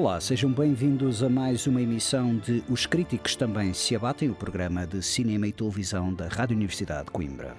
Olá, sejam bem-vindos a mais uma emissão de Os Críticos Também Se Abatem, o programa de cinema e televisão da Rádio Universidade de Coimbra.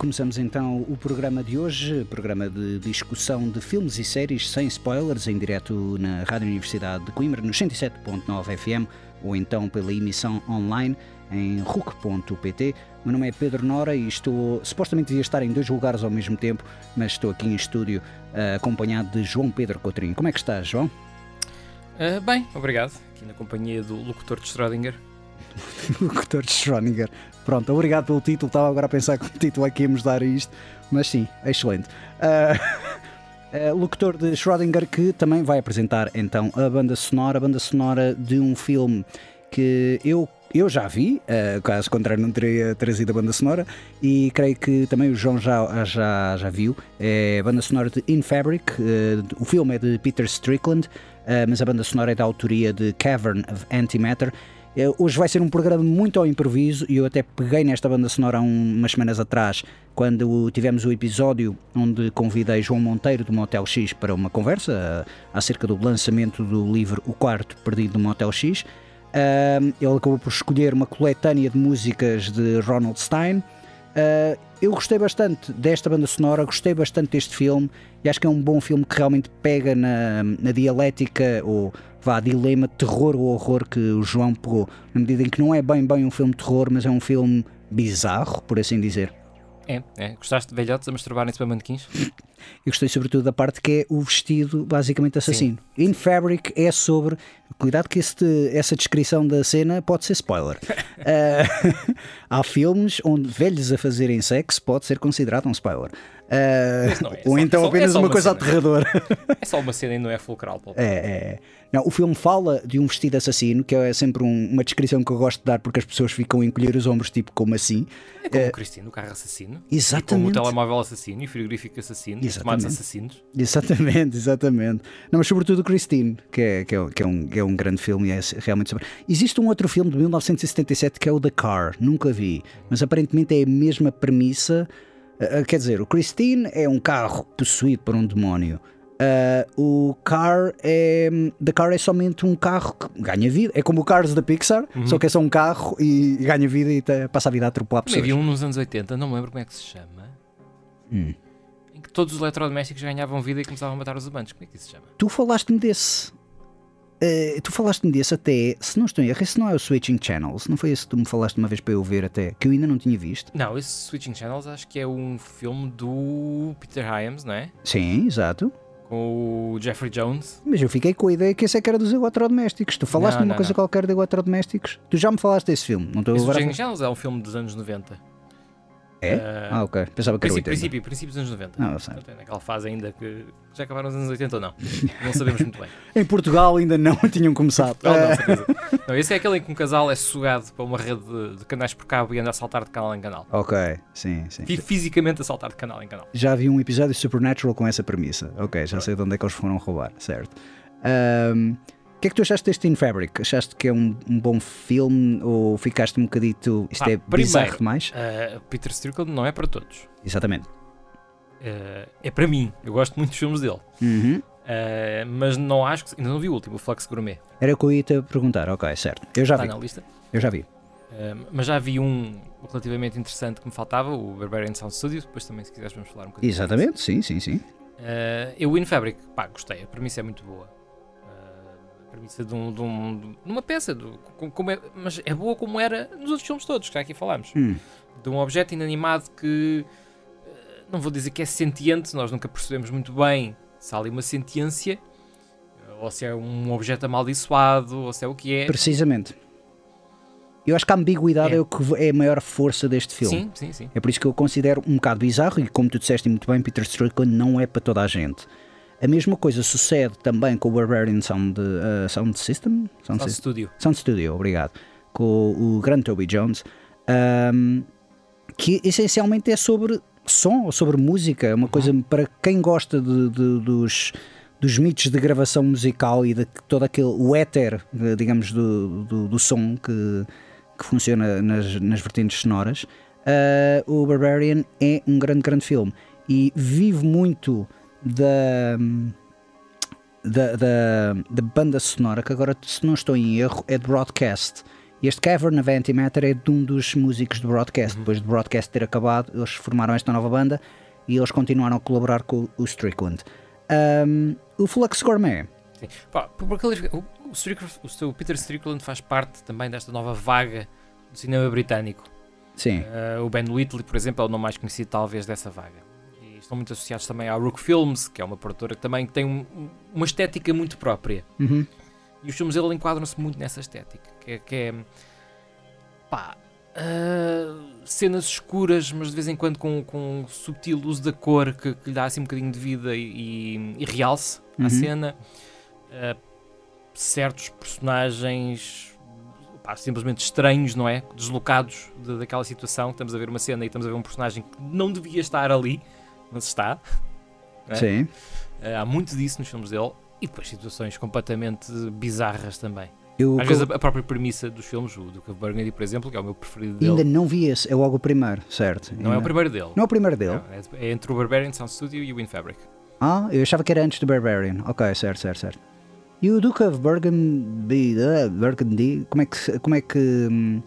Começamos então o programa de hoje, programa de discussão de filmes e séries sem spoilers, em direto na Rádio Universidade de Coimbra, no 107.9 FM, ou então pela emissão online em RUC.pt. Meu nome é Pedro Nora e estou, supostamente devia estar em dois lugares ao mesmo tempo, mas estou aqui em estúdio uh, acompanhado de João Pedro Coutrinho. Como é que estás, João? Uh, bem, obrigado. Aqui na companhia do locutor de Schrödinger. locutor de Schrödinger. Pronto, obrigado pelo título. Estava agora a pensar que título é que íamos dar a isto, mas sim, excelente. Uh, uh, locutor de Schrödinger que também vai apresentar então a banda sonora, a banda sonora de um filme que eu eu já vi, uh, caso contrário não teria trazido a banda sonora, e creio que também o João já, já, já viu. É a banda sonora de In Fabric, uh, o filme é de Peter Strickland, uh, mas a banda sonora é da autoria de Cavern of Antimatter. Hoje vai ser um programa muito ao improviso e eu até peguei nesta banda sonora há umas semanas atrás, quando tivemos o episódio onde convidei João Monteiro do Motel X para uma conversa acerca do lançamento do livro O Quarto Perdido do Motel X. Uh, ele acabou por escolher uma coletânea de músicas de Ronald Stein. Eu gostei bastante desta banda sonora, gostei bastante deste filme e acho que é um bom filme que realmente pega na, na dialética ou vá, dilema terror ou horror que o João pegou, na medida em que não é bem bem um filme de terror, mas é um filme bizarro, por assim dizer. É, é. Gostaste de velhotes a masturbarem-se para manequins? Eu gostei sobretudo da parte que é o vestido basicamente assassino. Sim. In Fabric é sobre. Cuidado que este, essa descrição da cena pode ser spoiler. uh, há filmes onde velhos a fazerem sexo pode ser considerado um spoiler. Uh, é, ou só, então é apenas é uma, uma coisa aterradora. É só uma cena e não é fulcral. É, é. Não, o filme fala de um vestido assassino, que é sempre um, uma descrição que eu gosto de dar porque as pessoas ficam a encolher os ombros, tipo, como assim? É como uh, o Cristino, o carro assassino. Exatamente. E como o telemóvel assassino e o frigorífico assassino, os tomates assassinos. Exatamente, exatamente. Não, mas sobretudo o Christine, que é, que é, que é, um, é um grande filme e é realmente sobre. Existe um outro filme de 1977 que é o The Car, nunca vi, mas aparentemente é a mesma premissa. Uh, quer dizer, o Christine é um carro possuído por um demónio. Uh, o Car é. The Car é somente um carro que ganha vida. É como o Cars da Pixar, uhum. só que é só um carro e ganha vida e passa a vida a atropelar pessoas. Havia um nos anos 80, não me lembro como é que se chama. Hum. Em que todos os eletrodomésticos ganhavam vida e começavam a matar os amantes. Como é que isso se chama? Tu falaste-me desse. Uh, tu falaste-me desse até, se não estou em erro, esse não é o Switching Channels, não foi esse que tu me falaste uma vez para eu ver até, que eu ainda não tinha visto? Não, esse Switching Channels acho que é um filme do Peter Hyams, não é? Sim, exato. Com o Jeffrey Jones. Mas eu fiquei com a ideia que esse é que era dos eletrodomésticos. Tu falaste-me uma não, coisa não. qualquer de eletrodomésticos. Tu já me falaste desse filme, não estou agora. falar- Channels é um filme dos anos 90. É? Uh, ah, ok. Pensava que era Princípio, 80. princípio, dos anos 90. Ah, eu sei. É naquela fase ainda que já acabaram os anos 80 ou não. Não sabemos muito bem. Em Portugal ainda não tinham começado. Não, não, certeza. Não, esse é aquele em que um casal é sugado para uma rede de, de canais por cabo e anda a saltar de canal em canal. ok, sim, sim. Fi- Fisicamente a saltar de canal em canal. Já vi um episódio de Supernatural com essa premissa. Ok, já sei de onde é que eles foram roubar, certo. Ahm, que é que tu achaste deste In Fabric? Achaste que é um, um bom filme ou ficaste um bocadito. Isto Pá, é primeiro, bizarro demais? Uh, Peter Strickland não é para todos. Exatamente. Uh, é para mim. Eu gosto muito dos filmes dele. Uhum. Uh, mas não acho que. Ainda não vi o último, o Flux Gourmet. Era o que eu ia te perguntar, ok, certo. Eu já Está vi. na lista. Eu já vi. Uh, mas já vi um relativamente interessante que me faltava, o Barbarian Sound Studio. Depois também, se quiseres, vamos falar um bocadinho. Exatamente, sim, sim, sim. Uh, eu, In Fabric, pá, gostei. A premissa é muito boa. Premissa de, um, de, um- de uma peça, com- como é- mas é boa como era nos outros filmes todos que já aqui falámos. Hum. de um objeto inanimado que eh, não vou dizer que é sentiente, nós nunca percebemos muito bem se há ali uma sentiência, eh, ou se é um objeto amaldiçoado, ou se é o que é. Precisamente. Eu acho que a ambiguidade é, É. o que é a maior força deste filme. Sim, sim, sim. É por isso que eu considero um bocado bizarro e como tu disseste muito bem, Peter Strickland não é para toda a gente. A mesma coisa sucede também com o Barbarian Sound, uh, Sound System? Sound Só System? estúdio. Sound Studio, obrigado. Com o grande Toby Jones, um, que essencialmente é sobre som ou sobre música. É uma coisa para quem gosta de- de- dos, dos mitos de gravação musical e de todo aquele o éter, de- digamos, do, do, do som que, que funciona nas, nas vertentes sonoras. uh, o Barbarian é um grande, grande filme e vive muito da da, da, da banda sonora, que agora, se não estou em erro, é de Broadcast. Este Cavern of Antimatter é de um dos músicos de Broadcast. Depois de Broadcast ter acabado, eles formaram esta nova banda e eles continuaram a colaborar com o Strickland. Um, o Flux Gourmet, Sim. Pá, por- porque o, o Strickland- o Peter Strickland faz parte também desta nova vaga do cinema britânico. sim, Eh, o Ben Whitley, por exemplo, é o nome mais conhecido talvez dessa vaga. Estão muito associados também à Rook Films, que é uma produtora que também tem um- um- uma estética muito própria. Uhum. E os filmes dele enquadram-se muito nessa estética, que é, que é pá, ah, cenas escuras, mas de vez em quando com, com um subtil uso da cor que, que lhe dá assim um bocadinho de vida e, e- realce à Uhum. cena. Ah, certos personagens pá, simplesmente estranhos, não é? Deslocados de- daquela situação. Estamos a ver uma cena e estamos a ver um personagem que não devia estar ali, mas está. É? sim. Uh, há muito disso nos filmes dele e depois situações completamente bizarras também. Eu Às vezes a, própria premissa dos filmes, o Duke of Burgundy, por exemplo, que é o meu preferido dele, ainda não vi esse, é logo o primeiro, certo? não é o Ainda- primeiro dele. Não é o primeiro dele? Não, é, é entre o Barbarian Sound Studio e o Winfabric. Ah, eu achava que era antes do Barbarian. Ok, certo, certo, certo. E o Duke of Burgundy, uh, Burgundy como é que. Como é que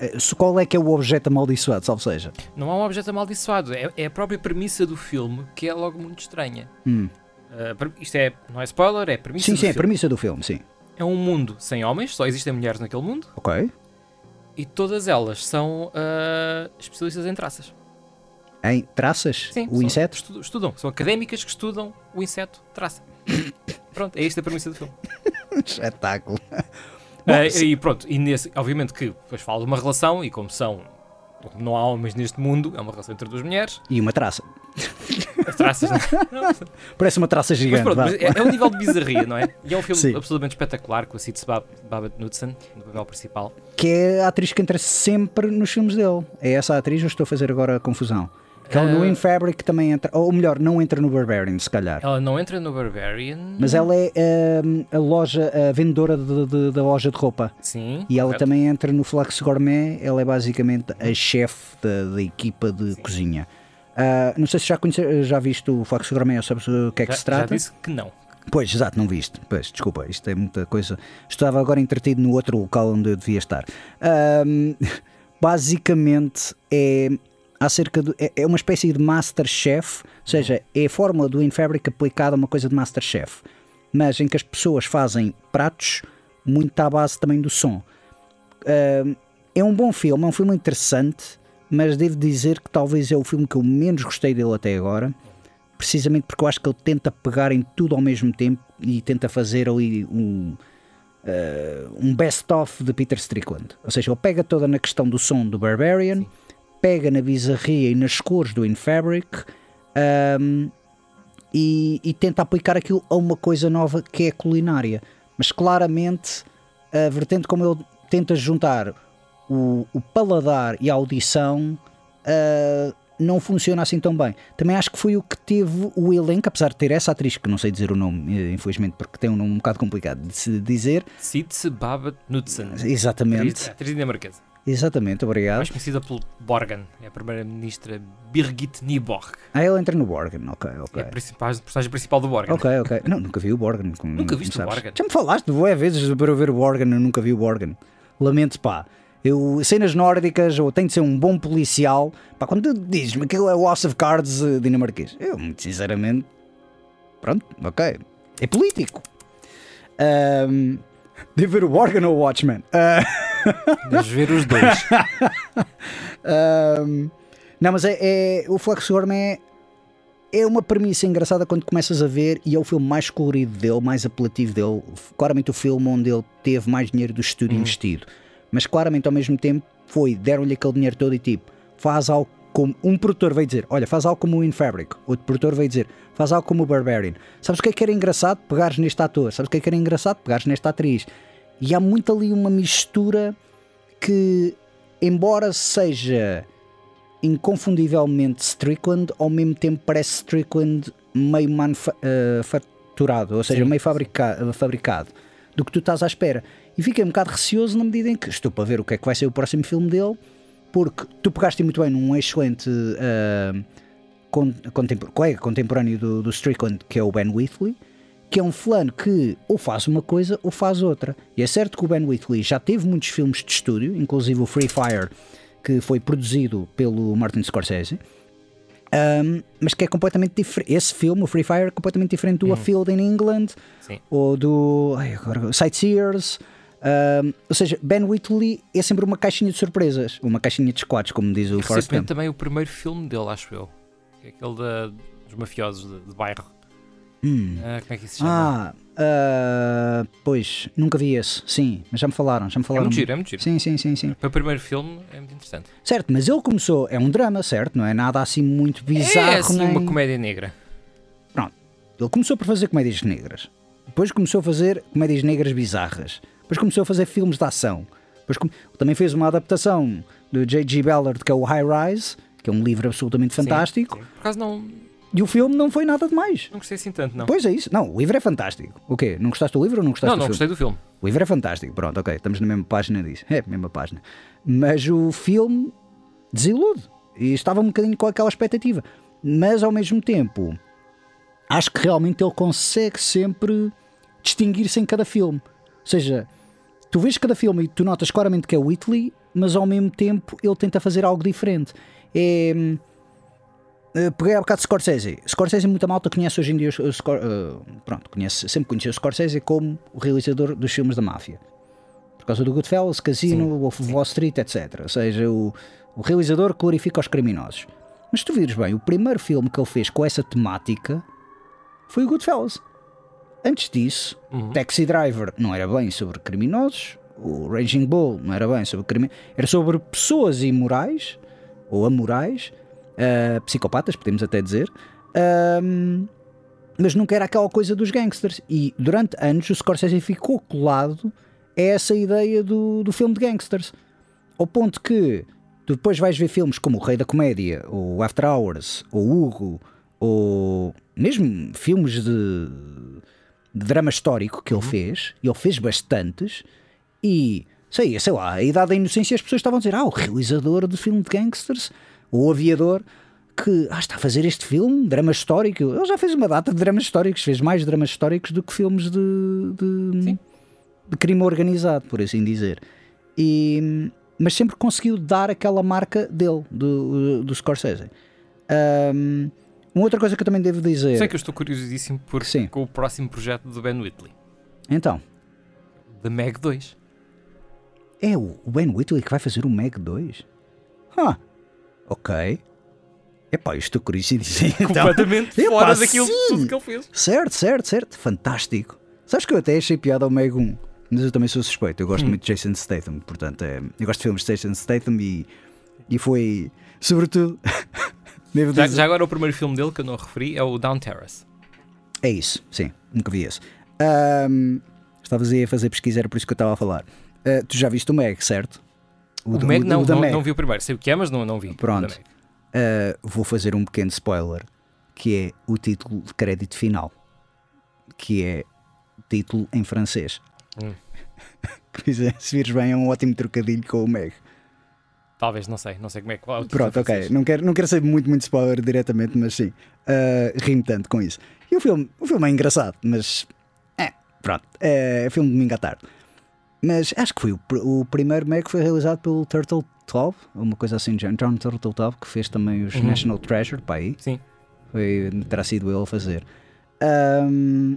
eh, qual é que é o objeto amaldiçoado, salvo seja? Não há um objeto amaldiçoado, é, é a própria premissa do filme que é logo muito estranha. Hum. Uh, isto é, não é spoiler, é premissa Sim, do sim, é filme. premissa do filme, sim. É um mundo sem homens, só existem mulheres naquele mundo Ok. e todas elas são uh, especialistas em traças. Em traças? Sim, o inseto? estu- Estudam, são académicas que estudam o inseto traça. Pronto, é esta a premissa do filme. Espetáculo. Bom, se- e pronto, e nesse, obviamente que depois fala de uma relação, e como são, como não há homens neste mundo, é uma relação entre duas mulheres, E uma traça. as traças. não é? Parece uma traça mas gigante. pronto, vá. mas é, é um nível de bizarria, não é? E é um filme Sim. absolutamente espetacular com a Sid Bab Knudsen no papel principal. Que é a atriz que entra sempre nos filmes dele. É essa a atriz, eu estou a fazer agora a confusão. Que ela no Ah. In Fabric também entra, ou melhor, não entra no Barbarian, se calhar. Ela não entra no Barbarian. Mas ela é hum, a loja, a vendedora de- de- da loja de roupa. Sim. E ela correto. também entra no Flux Gourmet, ela é basicamente a chefe da, da equipa de cozinha. Ah, não sei se já, conhece, já viste o Flux Gourmet ou sabes o que é que já, se trata? já disse que não. Pois, exato, não viste. Pois, desculpa, isto é muita coisa. Estava agora entretido no outro local onde eu devia estar. Ahm, basicamente é acerca de. É, é uma espécie de Masterchef, ou seja, é a fórmula do Infabric aplicada a uma coisa de Masterchef, mas em que as pessoas fazem pratos muito à base também do som. Ahm, é um bom filme, é um filme interessante, mas devo dizer que talvez é o filme que eu menos gostei dele até agora precisamente porque eu acho que ele tenta pegar em tudo ao mesmo tempo e tenta fazer ali um, eh, um best-of de Peter Strickland. Ou seja, ele pega toda na questão do som do Barbarian, pega na bizarria e nas cores do In Fabric ahm, e, e tenta aplicar aquilo a uma coisa nova que é a culinária. Mas claramente a vertente como ele tenta juntar o, o paladar e a audição ah, não funciona assim tão bem. Também acho que foi o que teve o elenco, apesar de ter essa atriz, que não sei dizer o nome, eh, infelizmente, porque tem um nome um bocado complicado de se dizer. Sitze Babet Knudsen. Exatamente. Atriz dinamarquesa. Exatamente, obrigado. Mais conhecida pelo Borgen. É a primeira-ministra Birgit Nyborg. Ah, ele entra no Borgen, ok, ok. É a principal- a personagem principal do Borgen. Ok, ok. Não, nunca vi o Borgen. como- Nunca como viste o. Borgen? Já me falaste boé vezes para eu ver o Borgen, eu nunca vi o Borgen. Lamento, pá. Eu, cenas nórdicas, ou tem de ser um bom policial. Pá, quando tu dizes-me que aquilo é o House of Cards eh, dinamarquês, eu, muito sinceramente, pronto, ok. É político. Ahm, Devo ver o Borgen ou o Watchmen? Ah, Deves ver os dois. Ahm, não, mas é, é- o Fluxorm é, é uma premissa engraçada quando começas a ver e é o filme mais colorido dele, mais apelativo dele. Claramente o filme onde ele teve mais dinheiro do estúdio investido. Mas claramente ao mesmo tempo foi, deram-lhe aquele dinheiro todo e tipo, faz algo como um produtor veio dizer, olha, faz algo como o In Fabric, outro produtor veio dizer, faz algo como o Barbarian. Sabes o que é que era engraçado? Pegares neste ator, sabes o que é que era engraçado? Pegares nesta atriz. E há muito ali uma mistura que, embora seja inconfundivelmente Strickland, ao mesmo tempo parece Strickland meio manufaturado, ou seja, Sim. meio fabrica- fabricado do que tu estás à espera. E fiquei um bocado receoso na medida em que estou para ver o que é que vai ser o próximo filme dele, porque tu pegaste muito bem num excelente contempor- colega contemporâneo do, do Strickland, que é o Ben Wheatley, que é um fulano que ou faz uma coisa ou faz outra. E é certo que o Ben Wheatley já teve muitos filmes de estúdio, inclusive o Free Fire, que foi produzido pelo Martin Scorsese, um, mas que é completamente diferente. Esse filme, o Free Fire, é completamente diferente do A Field in England Sim. ou do ai, agora, Sightseers. Um, ou seja, Ben Wheatley é sempre uma caixinha de surpresas, uma caixinha de squads, como diz o Forrest Gump. também o primeiro filme dele, acho eu. Que é aquele da- dos mafiosos de, de bairro. Hum. Ah, como é que isso se chama? Ah, ah, pois, nunca vi esse, sim, mas já me falaram, já me é falaram. muito giro, é muito giro. Sim, sim, sim, sim. Para o primeiro filme é muito interessante. Certo, mas ele começou, é um drama, certo? Não é nada assim muito bizarro, é assim nem... uma comédia negra. Pronto, ele começou por fazer comédias negras, depois começou a fazer comédias negras bizarras, depois começou a fazer filmes de ação, depois come- também fez uma adaptação do J.G. Ballard, que é o High Rise, que é um livro absolutamente Sim, fantástico, sim. Por acaso não, e o filme não foi nada demais. não gostei assim tanto, não. Pois é isso, não, o livro é fantástico. O quê? Não gostaste do livro ou não gostaste não, do não filme? gostei do filme. O livro é fantástico, pronto, ok, estamos na mesma página disso. É, mesma página. Mas o filme desilude. E estava um bocadinho com aquela expectativa. Mas ao mesmo tempo, acho que realmente ele consegue sempre distinguir-se em cada filme. Ou seja, tu vês cada filme e tu notas claramente que é Whitley, mas ao mesmo tempo ele tenta fazer algo diferente. É. eh, Peguei há bocado de Scorsese. Scorsese muita malta conhece hoje em dia o Scor- eh, pronto, conhece, sempre conheceu o Scorsese como o realizador dos filmes da máfia. Por causa do Goodfellas, Casino, Wolf of Wall Street, etc. Ou seja, o, o realizador que glorifica os criminosos. Mas se tu vires bem, o primeiro filme que ele fez com essa temática foi o Goodfellas. Antes disso, Taxi Driver não era bem sobre criminosos, o Raging Bull não era bem sobre criminosos, era sobre pessoas imorais ou amorais, ah, psicopatas, podemos até dizer, mas nunca era aquela coisa dos gangsters. E durante anos o Scorsese ficou colado a essa ideia do, do filme de gangsters, ao ponto que tu depois vais ver filmes como O Rei da Comédia, ou After Hours, ou Hugo, ou mesmo filmes de, de drama histórico que ele fez, e ele fez bastantes, e sei, sei lá, a idade da inocência as pessoas estavam a dizer: Ah, o realizador do filme de gangsters, o aviador, que ah, está a fazer este filme, drama histórico. Ele já fez uma data de dramas históricos, fez mais dramas históricos do que filmes de, de, de crime organizado, por assim dizer. E, mas sempre conseguiu dar aquela marca dele, do, do Scorsese. Um, uma outra coisa que eu também devo dizer. Sei que eu estou curiosíssimo por, Sim. com o próximo projeto do Ben Whitley. Então, The Meg 2. é o Ben Whitley que vai fazer o Meg 2? Ah, ok. Epá, eu estou curioso então, Completamente Epá, fora daquilo sim. tudo que ele fez. Certo, certo, certo. Fantástico. Sabes que eu até achei piada ao Meg 1, mas eu também sou suspeito. Eu Hum. gosto muito de Jason Statham, portanto, é, eu gosto de filmes de Jason Statham e, e foi, sobretudo, Já, já agora o primeiro filme dele que eu não referi é o Down Terrace. É isso, sim, nunca vi esse. Ahm, estavas aí a fazer pesquisa, era por isso que eu estava a falar. Ah, tu já viste o Meg, certo? O, do- Meg não, da não, Meg. não vi o primeiro. Sei o que é, mas não, não vi. o Pronto. Uh, vou fazer um pequeno spoiler, que é o título de crédito final, que é título em francês. Hum. É, se vires bem, é um ótimo trocadilho com o Meg. Talvez, não sei, não sei como é que é o Pronto, ok. francês. Não quero, não quero ser muito, muito spoiler diretamente, mas sim. Uh, Rimo tanto com isso. E o filme, o filme é engraçado, mas. É, pronto. É filme de domingo à tarde. Mas acho que foi o, o primeiro Meg foi realizado pelo Turtle Taub, uma coisa assim. John Turtle Taub, que fez também os Uhum. National Treasure, para aí. Sim. Foi, terá sido ele a fazer. Um,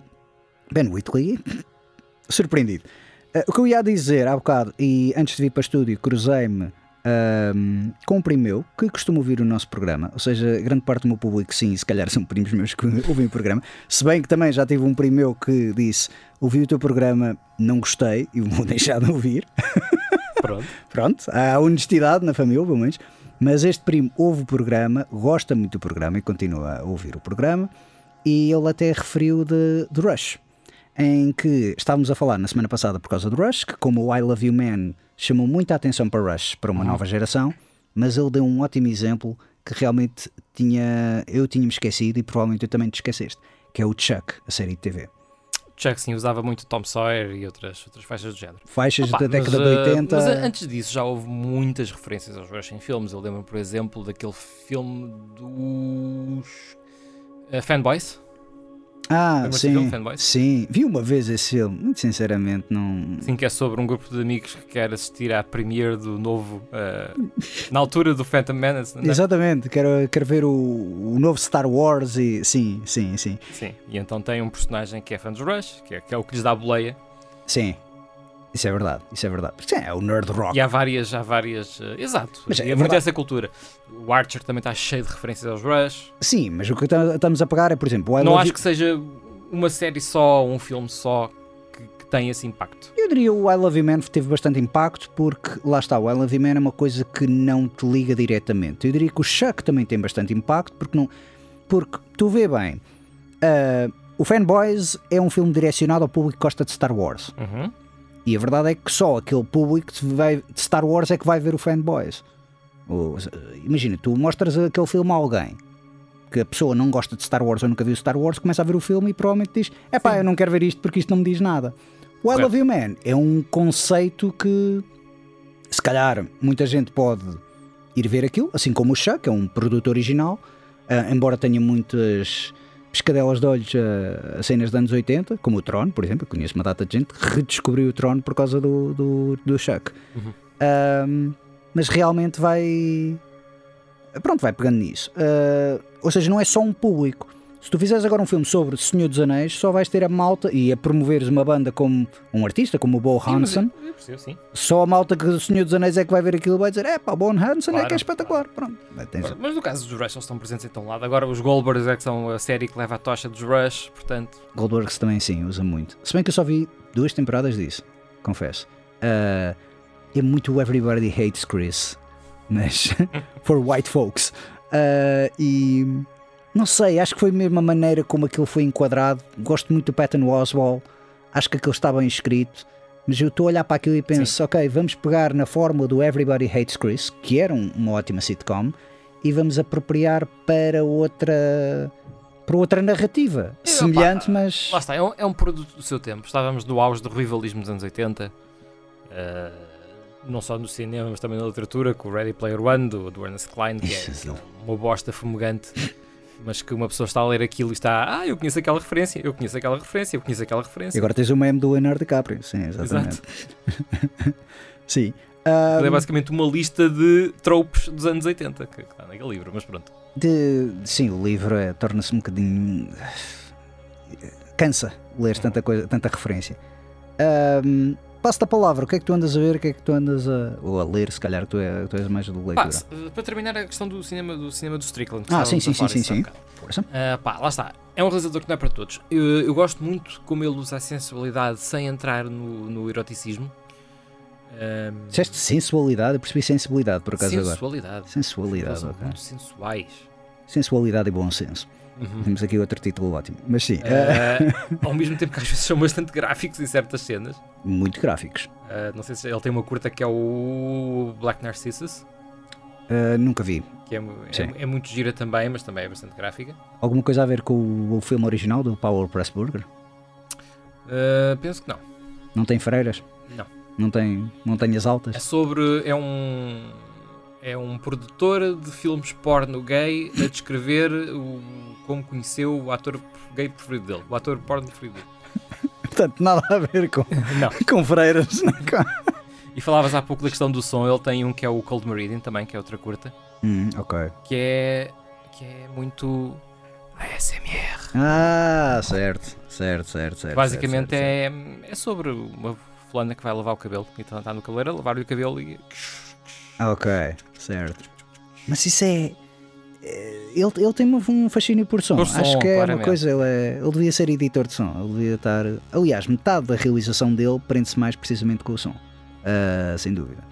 ben Whitley, surpreendido. Uh, o que eu ia dizer há bocado, e antes de vir para o estúdio, cruzei-me um, com um primo meu que costuma ouvir o nosso programa. Ou seja, grande parte do meu público, sim, se calhar são primos meus que ouvem o programa. Se bem que também já tive um primo meu que disse: Ouvi o teu programa, não gostei, e vou deixar de ouvir. Pronto. Pronto, há honestidade na família, pelo menos. Mas este primo ouve o programa, gosta muito do programa e continua a ouvir o programa. E ele até referiu de, de Rush, em que estávamos a falar na semana passada por causa do Rush, que como o I Love You Man chamou muita atenção para Rush, para uma nova geração, mas ele deu um ótimo exemplo que realmente tinha, eu tinha-me esquecido e provavelmente eu também te esqueceste, que é o Chuck, a série de TV. Chuck sim usava muito Tom Sawyer e outras, outras faixas do género. Faixas Opa, da década mas, de eh, 80. Mas eh, antes disso já houve muitas referências aos Rush em filmes. Eu lembro, por exemplo, daquele filme dos eh, Fanboys. Ah, filme sim, Fanboys? sim. Vi uma vez esse filme, muito sinceramente, não. Sim, que é sobre um grupo de amigos que quer assistir à premiere do novo. eh, na altura do Phantom Menace. é? Exatamente, quero, quero ver o, o novo Star Wars e. Sim, sim, sim. Sim. E então tem um personagem que é fã dos Rush, que é, que é o que lhes dá a boleia. Sim. Isso é verdade, isso é verdade. Sim, é o nerd rock. E há várias, há várias. eh, exato. Mas é é muito essa cultura. O Archer também está cheio de referências aos Rush. Sim, mas o que ta- estamos a pegar é, por exemplo, o I não acho You- que seja uma série só, um filme só que, que tem esse impacto. Eu diria o I Love You Man teve bastante impacto porque lá está, o I Love You Man é uma coisa que não te liga diretamente. Eu diria que o Chuck também tem bastante impacto porque não. Porque tu vê bem, ah, o Fanboys é um filme direcionado ao público que gosta de Star Wars. Uhum. E a verdade é que só aquele público de Star Wars é que vai ver o Fanboys. Imagina, tu mostras aquele filme a alguém que a pessoa não gosta de Star Wars ou nunca viu Star Wars, começa a ver o filme e provavelmente diz: é pá, eu não quero ver isto porque isto não me diz nada. O I. Love You Man é um conceito que se calhar muita gente pode ir ver aquilo, assim como o Chuck, é um produto original, ah, embora tenha muitas pescadelas de olhos a, a cenas dos anos 80, como o Tron, por exemplo. Conheço uma data de gente que redescobriu o Tron por causa do, do, do Chuck. Uhum. Ahm, mas realmente vai. Pronto, vai pegando nisso. Ah, ou seja, não é só um público. Se tu fizeres agora um filme sobre Senhor dos Anéis, só vais ter a malta e a promoveres uma banda como um artista, como o Bo Hansen. eu- eu percebo, sim. Só a malta que o Senhor dos Anéis é que vai ver aquilo e vai dizer: é pá, o Bo Hansen é Claro, que é espetacular. Pronto. Vai, tens- Mas no caso dos Rush, eles estão presentes em todo lado. Agora os Goldbergs é que são a série que leva a tocha dos Rush, portanto. Goldbergs também sim, usa muito. Se bem que eu só vi duas temporadas disso, confesso. Ah, é muito Everybody Hates Chris, mas for white folks. Ah, e não sei, acho que foi mesmo a maneira como aquilo foi enquadrado. Gosto muito do Patton Oswalt, acho que aquilo está bem escrito. Mas eu estou a olhar para aquilo e penso, ok, vamos pegar na fórmula do Everybody Hates Chris, que era um- uma ótima sitcom, e vamos apropriar para outra para outra narrativa. E, Semelhante, opa, mas. Lá está, é um, é um produto do seu tempo. Estávamos no auge do revivalismo dos anos 80. eh, não só no cinema, mas também na literatura, com o Ready Player One, do, do Ernest Klein, que é, que é uma bosta fumegante. Mas que uma pessoa está a ler aquilo e está, ah, eu conheço aquela referência, eu conheço aquela referência, eu conheço aquela E referência. agora tens o meme do Leonardo DiCaprio. Sim, exatamente. Sim. Aquilo é basicamente uma lista de tropes dos anos 80 que está naquele livro, mas pronto. de- sim, o livro é, torna-se um bocadinho. cansa ler tanta coisa, tanta referência. Ahm, Passo-te a palavra, o que é que tu andas a ver, o que é que tu andas a. ou a ler, se calhar tu, é, tu és mais do leitura. Pá, se- para terminar a questão do cinema do, cinema do Strickland. Ah, sim, sim, sim, sim, bocado. Força. Ah, pá, lá está. É um realizador que não é para todos. Eu, eu gosto muito como ele usa a sensualidade sem entrar no, no eroticismo. Ahm, Disseste sensualidade, eu percebi sensibilidade por acaso agora. sensualidade. Eles Sensualidade, são ok. muito sensuais. Sensualidade e bom senso. Uhum. Temos aqui outro título ótimo. Mas sim, Ah, ao mesmo tempo que às vezes são bastante gráficos em certas cenas. muito gráficos. Ah, não sei se ele tem uma curta que é o Black Narcissus. Uh, nunca vi. Que é, é, é muito gira também, mas também é bastante gráfica. Alguma coisa a ver com o, o filme original do Power Pressburger? Uh, penso que não. Não tem freiras? Não. Não tem montanhas É altas? sobre. É um. É um produtor de filmes porno gay a descrever o, como conheceu o ator gay preferido dele. O ator porno preferido dele. Portanto, nada a ver com, Não. com freiras. não é? Com- E falavas há pouco da questão do som. Ele tem um que é o Cold Meridian também, que é outra curta. Hum, ok. Que é. Que é muito. ASMR. Ah, certo, certo, certo, certo. Basicamente certo, certo. é, é sobre uma fulana que vai lavar o cabelo. E está no cabeleireiro a lavar-lhe o cabelo e. Ok, certo. Mas isso é. é- Ele, ele tem um fascínio por som. Por som, Acho que é uma claramente. coisa. Ele, é- ele devia ser editor de som. Ele devia estar. Aliás, metade da realização dele prende-se mais precisamente com o som. Ah, sem dúvida.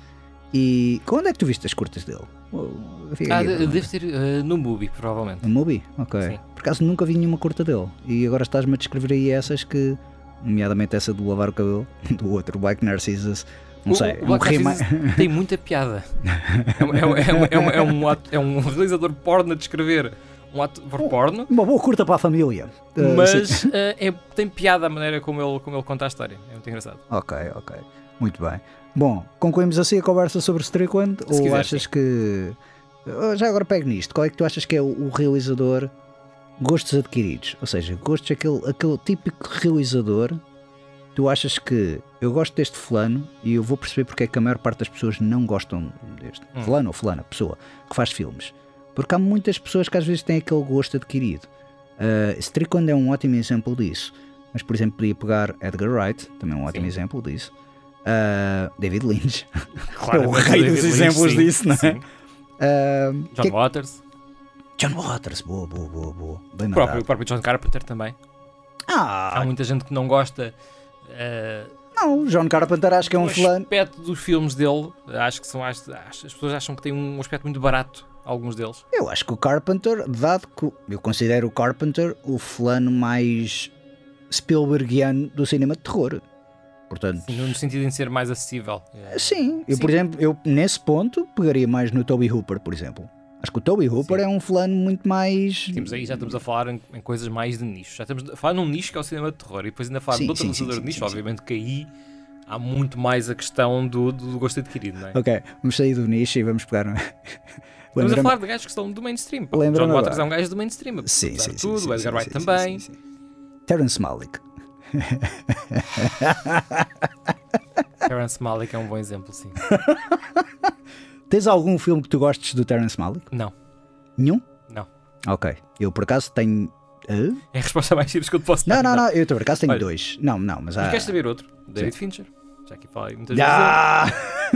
E quando é que tu viste as curtas dele? Ah, deve ser uh, no Mubi, provavelmente. No Mubi? Ok. Sim. Por acaso nunca vi nenhuma curta dele. E agora estás-me a descrever aí essas que. Nomeadamente essa do lavar o cabelo, do outro, Black Narcissus. Não O- sei, o é um rima. Tem muita piada. É, um- é é é um- é um ato- é um realizador porno a descrever um ator porno, Uma boa curta para a família. Sim. mas eh, é- tem piada a maneira como ele, como ele conta a história. É muito engraçado. Ok, ok. Muito bem. Bom, concluímos assim a conversa sobre Strickland? ou quiser, achas que. Oh, Já agora pego nisto. Qual é que tu achas que é o, o realizador gostos adquiridos? Ou seja, gostos aquele, aquele típico realizador. Tu achas que eu gosto deste fulano e eu vou perceber porque é que a maior parte das pessoas não gostam deste Hum. fulano ou fulana, pessoa que faz filmes. Porque há muitas pessoas que às vezes têm aquele gosto adquirido. Uh, Strickland é um ótimo exemplo disso. Mas, por exemplo, podia pegar Edgar Wright, também é um ótimo Sim. exemplo disso. Uh, David Lynch. Claro, o rei dos exemplos disso, não é? Uh, John que- Waters, John Waters, boa, boa, boa, boa. Bem o próprio, o próprio John Carpenter também. Há Ah, muita gente que não gosta. Não, John Carpenter acho que é um o fulano. aspecto dos filmes dele, acho que são. Acho, acho- as pessoas acham que tem um aspecto muito barato, alguns deles. Eu acho que o Carpenter, dado que eu considero o Carpenter o fulano mais Spielbergiano do cinema de terror. Portanto, No sentido de ser mais acessível. Sim, eu Sim. por exemplo, eu nesse ponto pegaria mais no Toby Hooper, por exemplo. Acho que o Toby Hooper Sim. é um fulano muito mais. Temos aí, já estamos a falar em, em coisas mais de nicho. Já estamos a falar num nicho que é o cinema de terror e depois ainda falar Sim, de outro sim, de nicho. sim. Obviamente que aí há muito mais a questão do, do gosto adquirido, não é? Ok, vamos sair do nicho e vamos pegar. no- Estamos a falar de gajos que são do mainstream. Lembra-me John Waters é um gajo do mainstream. Sim, sim, tudo, sim, o Edgar Wright também. sim. Terrence Malick. Terrence Malick é um bom exemplo, sim. Tens algum filme que tu gostes do Terrence Malick? Não, Nenhum? não. Ok. Eu por acaso tenho. Hã? É a resposta mais simples que eu te posso Não, dar. não, não, eu por acaso tenho Olha. dois. Não, não, mas há. Mas queres saber outro? David Fincher. Já aqui falei muitas vezes. Ah!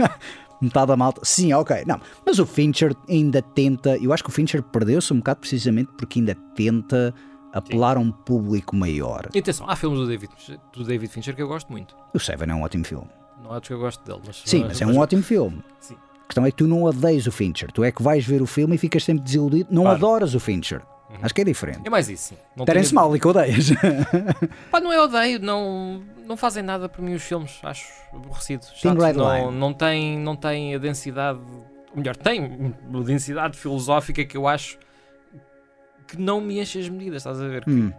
Metade da malta. Sim, ok. Não, mas o Fincher ainda tenta. Eu acho que o Fincher perdeu-se um bocado precisamente porque ainda tenta apelar a um público maior. E atenção, há filmes do David, do David Fincher que eu gosto muito. O Seven é um ótimo filme. Não outros que eu gosto dele, mas. Sim, mas é um ótimo filme. Sim. A questão é que tu não odeias o Fincher. Tu é que vais ver o filme e ficas sempre desiludido. Não Claro. adoras o Fincher. Acho que é diferente. É mais isso, Terence tenho- Malick odeias. Pá, não é odeio, não, não fazem nada para mim os filmes, acho aborrecido. Chato, não, não, tem, não tem a densidade, ou melhor, tem a densidade filosófica que eu acho que não me enche as medidas, estás a ver? Que Hum,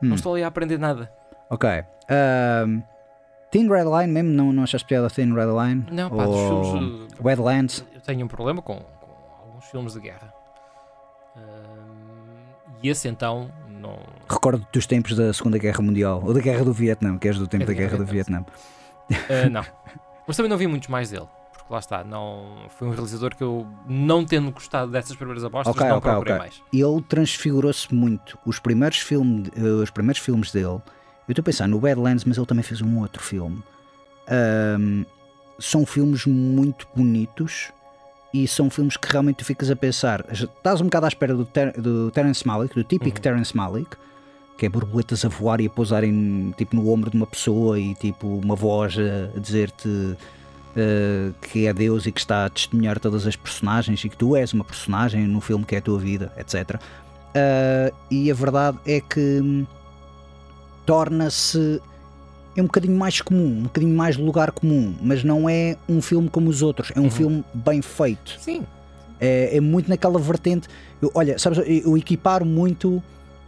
Não hum. estou ali a aprender nada. Ok. Ahm, Thin Red Line mesmo? Não, não achaste piada Thin Red Line? Não, pá, dos filmes. eh, Wetlands? Eu tenho um problema com, com alguns filmes de guerra. Ahm, e esse então não. Recordo dos tempos da Segunda Guerra Mundial. Ou da Guerra do Vietnã, que és do tempo É da Guerra do Vietnã. Ah, não. Mas também não vi muitos mais dele. Porque lá está, não, foi um realizador que eu, não tendo gostado dessas primeiras amostras, Ok, não ok, procurei ok. mais. Ele transfigurou-se muito. Os primeiros, filme, eh, os primeiros filmes dele, eu estou a pensar no Badlands, mas ele também fez um outro filme. Ahm, são filmes muito bonitos e são filmes que realmente tu ficas a pensar. Estás um bocado à espera do, Ter do Terence Malick, do típico Uhum. Terence Malick, que é borboletas a voar e a pousarem tipo, no ombro de uma pessoa e tipo uma voz a, a dizer-te eh, que é Deus e que está a testemunhar todas as personagens e que tu és uma personagem no filme que é a tua vida, etc. Eh, e a verdade é que hum, torna-se é um bocadinho mais comum, um bocadinho mais lugar comum, mas não é um filme como os outros, é um Uhum. filme bem feito. Sim, É, é muito naquela vertente. Eu, olha, sabes, eu, equiparo muito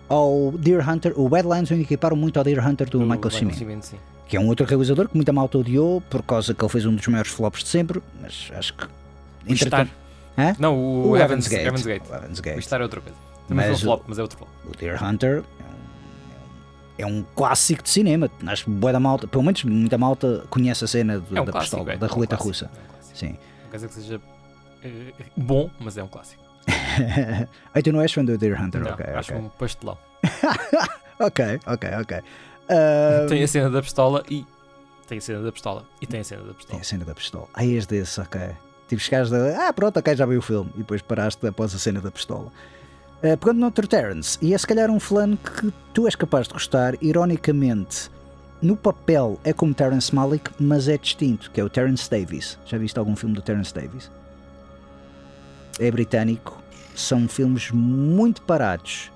ao Deer Hunter, o Badlands eu equiparo muito ao Deer Hunter do, Do Michael Cimino, que é um outro realizador que muita malta odiou por causa que ele fez um dos maiores flops de sempre, mas acho que. O Star. Hã? Não, o, O Evans, Gate. Evans Gate. O Evans O Gate. Star é outra coisa. Também Mas foi um flop, mas é outro flop. O Deer Hunter é um, clássico de cinema. Acho que boa da malta, pelo menos muita malta conhece a cena do- É um da clássico, pistola, é. da É um roleta russa. é um. Sim. Não quer dizer que seja eh, bom, mas é um clássico. Aí tu não és fã do Deer Hunter, Não, ok, acho ok. um pastelão. Ok, ok, ok. Tem a cena da pistola e. Tem a cena da pistola e tem a cena da Tem pistola. a cena da pistola. Ah, és desse, ok. Tipo, chegaste a. Ah, pronto, ok, já vi o filme. E depois paraste após a cena da pistola. Uh, pegando no outro Terrence, e é se calhar um fulano que tu és capaz de gostar, ironicamente, no papel é como Terrence Malick, mas é distinto, que é o Terrence Davis. Já viste algum filme do Terrence Davis? É britânico, são filmes muito parados,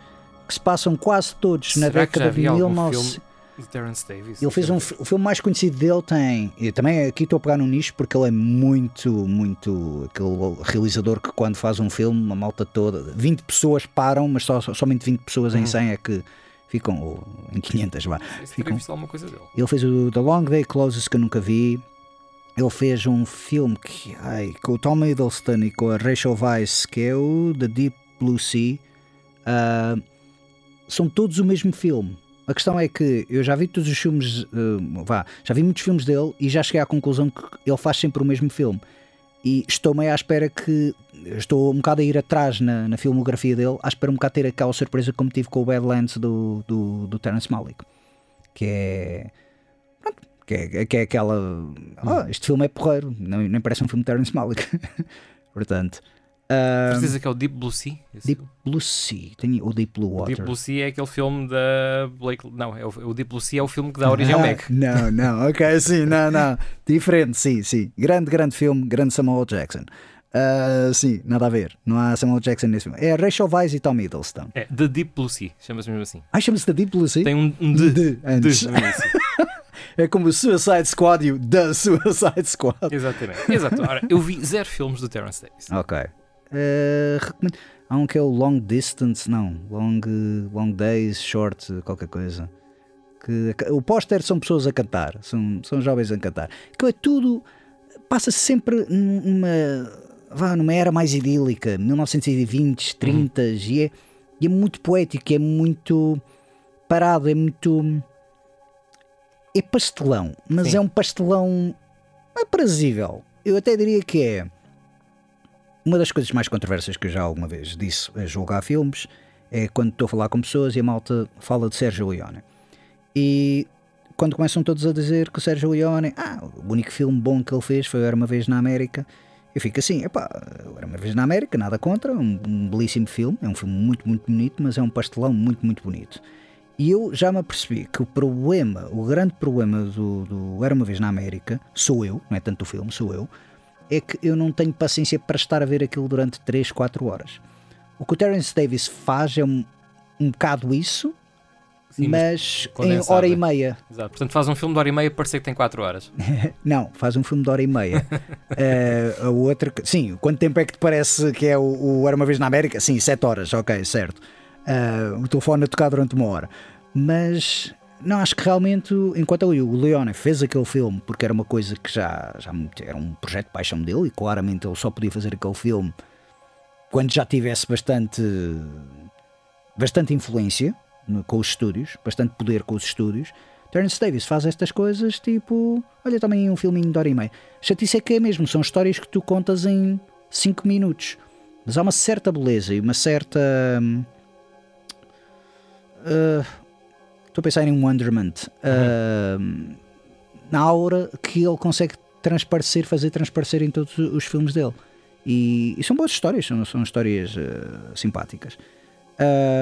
que se passam quase todos na Será que década de vi algum 1900. Terence Davis? Ele fez um, o filme mais conhecido dele tem. E também aqui estou a pegar no nicho porque ele é muito, muito. aquele realizador que quando faz um filme, uma malta toda, 20 pessoas param, mas só, somente 20 pessoas em 100 é que ficam, ou em 500, vá. Ficam- visto alguma coisa dele. Ele fez o The Long Day Closes que eu nunca vi. Ele fez um filme que, ai, com o Tom Hiddleston e com a Rachel Weisz, que é o The Deep Blue Sea. Ah, são todos o mesmo filme. A questão é que eu já vi todos os filmes, ah, vá, já vi muitos filmes dele e já cheguei à conclusão que ele faz sempre o mesmo filme. E estou meio à espera que. Estou um bocado a ir atrás na, na filmografia dele, à espera um bocado ter aquela surpresa como tive com o Badlands do, do, do Terence Malick. Que é. Pronto, que é, que é aquela. Ah, este filme é porreiro, nem parece um filme de Terence Malick. Portanto. Certeza que é o Deep Blue Sea? Deep? Blue Sea, tem o Deep Blue Water. Deep Blue Sea é aquele filme da Blake. Não, é o, o Deep Blue Sea é o filme que dá origem ao Ah, Meg. Não, não, ok, sim, não, não. Diferente, sim, sim. Grande, grande filme, grande Samuel Jackson. Ah, sim, nada a ver. Não há Samuel Jackson nesse filme. É Rachel Weisz e Tom Hiddleston. É The Deep Blue Sea, chama-se mesmo assim. Ah, chama-se The Deep Blue Sea? Tem um, um de, De de antes. início. É como o Suicide Squad e o The Suicide Squad. Exatamente. Exato. Ora, eu vi zero filmes do Terence Davis. Ok. Eh, recomendo. Há um que é o Long Distance, não. Long, long Days, Short, qualquer coisa. Que, o póster são pessoas a cantar, são, são jovens a cantar. Que é tudo. Passa-se sempre numa. Vá, numa era mais idílica, 1920, 30 e, é, e é muito poético, é muito parado, é muito. É pastelão, mas Sim. é um pastelão aprazível. Eu até diria que é uma das coisas mais controversas que eu já alguma vez disse a julgar filmes é quando estou a falar com pessoas e a malta fala de Sérgio Leone. E quando começam todos a dizer que o Sérgio Leone, ah, o único filme bom que ele fez foi Era uma Vez na América, eu fico assim, epá, Era uma Vez na América, nada contra, um, um belíssimo filme, é um filme muito, muito bonito, mas é um pastelão muito, muito bonito. E eu já me apercebi que o problema, o grande problema do, do Era uma Vez na América, sou eu, não é tanto o filme, sou eu, é que eu não tenho paciência para estar a ver aquilo durante 3, 4 horas. O que o Terence Davis faz é um, um bocado isso, Sim, mas em hora e meia. Exato. Portanto, faz um filme de hora e meia parecer que tem 4 horas. Não, faz um filme de hora e meia. Eh, a outra, sim, quanto tempo é que te parece que é o, o Era uma Vez na América? Sim, 7 horas, ok, certo. Eh, o telefone a tocar durante uma hora. Mas não, acho que realmente, enquanto ali o Leone fez aquele filme, porque era uma coisa que já, já era um projeto de paixão dele, e claramente ele só podia fazer aquele filme quando já tivesse bastante, bastante influência com os estúdios, bastante poder com os estúdios. Terence Davis faz estas coisas tipo, olha também um filminho de hora e meia. Chatice é que é mesmo, são histórias que tu contas em 5 minutos. Mas há uma certa beleza e uma certa. ah, Estou a pensar em um wonderment. hum, na aura que ele consegue transparecer, fazer transparecer em todos os filmes dele. E, e são boas histórias, são, são histórias ah, simpáticas.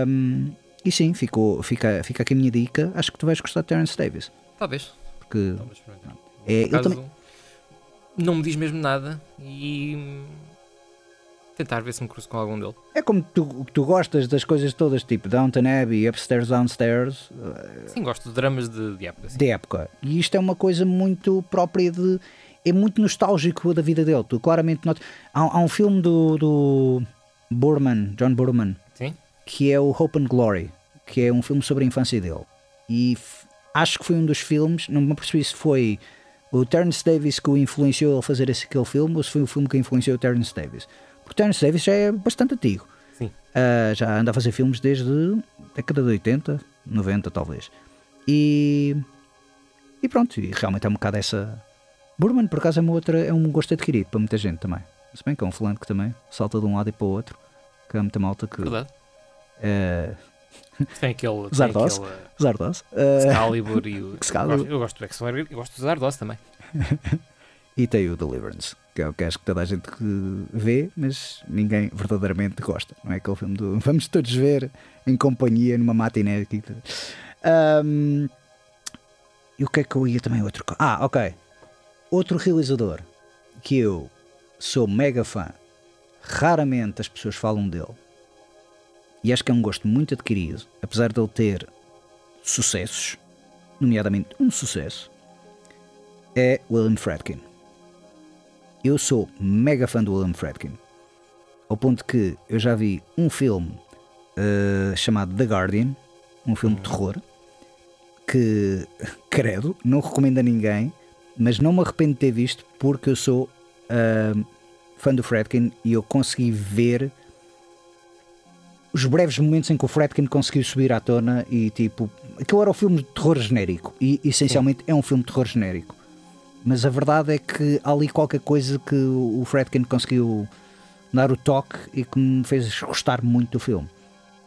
Hum, e sim, ficou, fica, fica aqui a minha dica. Acho que tu vais gostar de Terence Davis. Talvez. Porque Talvez é, ele Por acaso, também, Não me diz mesmo nada e. Tentar ver se me cruzo com algum dele. é como tu, tu gostas das coisas todas, tipo Downton Abbey, Upstairs, Downstairs, eh, Sim, gosto de dramas de, de época. Sim. de época. E isto é uma coisa muito própria de. é muito nostálgico da vida dele. Tu claramente notas. Há, há um filme do, do Burman, John Burman, Sim? que é o Hope and Glory, que é um filme sobre a infância dele. E acho que foi um dos filmes, não me percebi se foi o Terence Davis que o influenciou ele a fazer esse, aquele filme ou se foi o filme que influenciou o Terence Davis. Porque Terence Davis já é bastante antigo. Sim. Ah, já anda a fazer filmes desde a década de 80, 90 talvez. E, e pronto, e realmente é um bocado essa. Burman, por acaso, é, uma outra, é um gosto adquirido para muita gente também. Se bem que é um fulano que também salta de um lado e para o outro, que há muita malta que. Verdade. É, Tem aquele. tem Zardoz. aquele, uh, Zardoz. Ah, Excalibur e o. Excalibur. Eu gosto do Excalibur eu gosto do Zardoz também. e tem o Deliverance, que é o que acho que toda a gente vê, mas ninguém verdadeiramente gosta. Não é aquele filme do vamos todos ver em companhia numa matiné. Ahm, e o que é que eu ia também outro? Ah, ok. Outro realizador que eu sou mega fã, raramente as pessoas falam dele. E acho que é um gosto muito adquirido, apesar de ele ter sucessos, nomeadamente um sucesso, é William Fredkin. Eu sou mega fã do William Fredkin, ao ponto que eu já vi um filme eh, chamado The Guardian, um filme de terror, que, credo, não recomendo a ninguém, mas não me arrependo de ter visto porque eu sou ah, fã do Fredkin e eu consegui ver os breves momentos em que o Fredkin conseguiu subir à tona e tipo, aquilo era um filme de terror genérico e essencialmente é um filme de terror genérico. Mas a verdade é que há ali qualquer coisa que o Fredkin conseguiu dar o toque e que me fez gostar muito do filme.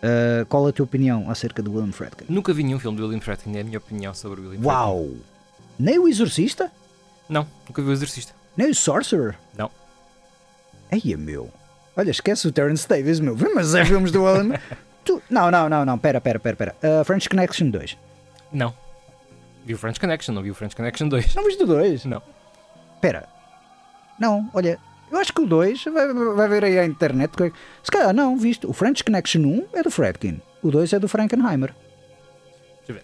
Ah, qual é a tua opinião acerca do William Fredkin? Nunca vi nenhum filme do William Friedkin, é a minha opinião sobre o William Uau! Nem o Exorcista? Não, nunca vi o Exorcista. Nem o Sorcerer? Não. Eia, meu. Olha, esquece o Terence Davis, meu. Mas é filmes do William. Tu- Não, não, não, não. Pera, pera, pera, pera. Ah, French Connection 2. Não. Vi o French Connection, não vi o French Connection 2. Não viste o 2? Não. Pera. Não, olha. Eu acho que o 2 vai, vai ver aí à internet. Se calhar não, viste. O French Connection 1 é do Fredkin. O 2 é do Frankenheimer. Deixa eu ver.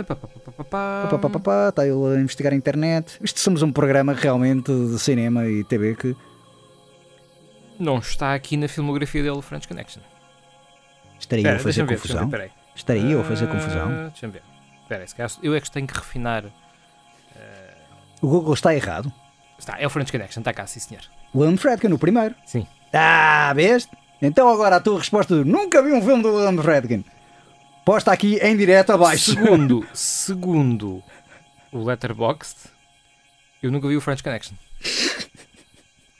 Uh, Está ele a investigar a internet. Isto somos um programa realmente de cinema e TV que. Não está aqui na filmografia dele o French Connection. Estaria eu a fazer confusão. ver. Estaria eu a fazer Ah, confusão. Deixa-me ver. Espera se calhar eu é que tenho que refinar. O Google está errado. Está, é o French Connection, está cá, sim senhor. William Fredkin, o primeiro. Sim. Ah, vês? Então agora a tua resposta do nunca vi um filme do William Fredkin. Posta aqui em direto abaixo. Segundo, segundo o Letterboxd, eu nunca vi o French Connection.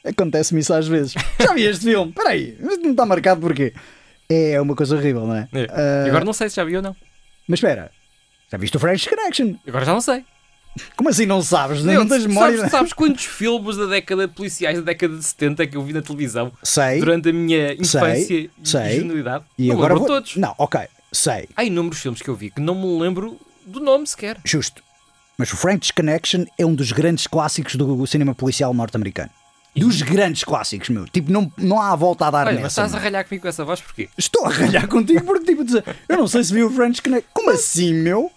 Acontece-me isso às vezes. Já vi este filme? Espera aí, não está marcado porquê? É uma coisa horrível, não é? É. E agora não sei se já vi ou não. Mas espera, já viste o French Connection? Agora já não sei. Como assim não sabes? Meu, não tens memória? sabes, sabes quantos filmes da década policiais da década de 70 é que eu vi na televisão Sei. durante a minha infância e sei. ingenuidade? E não agora vou... todos. Não, ok, sei. Há inúmeros filmes que eu vi que não me lembro do nome sequer. Justo. Mas o French Connection é um dos grandes clássicos do cinema policial norte-americano. Dos grandes clássicos, meu. Tipo, não, não há volta a dar Olha, mas nessa. estás a meu. ralhar comigo com essa voz porquê? Estou a ralhar contigo porque, tipo, eu não sei se vi o French Connection. Como assim, meu?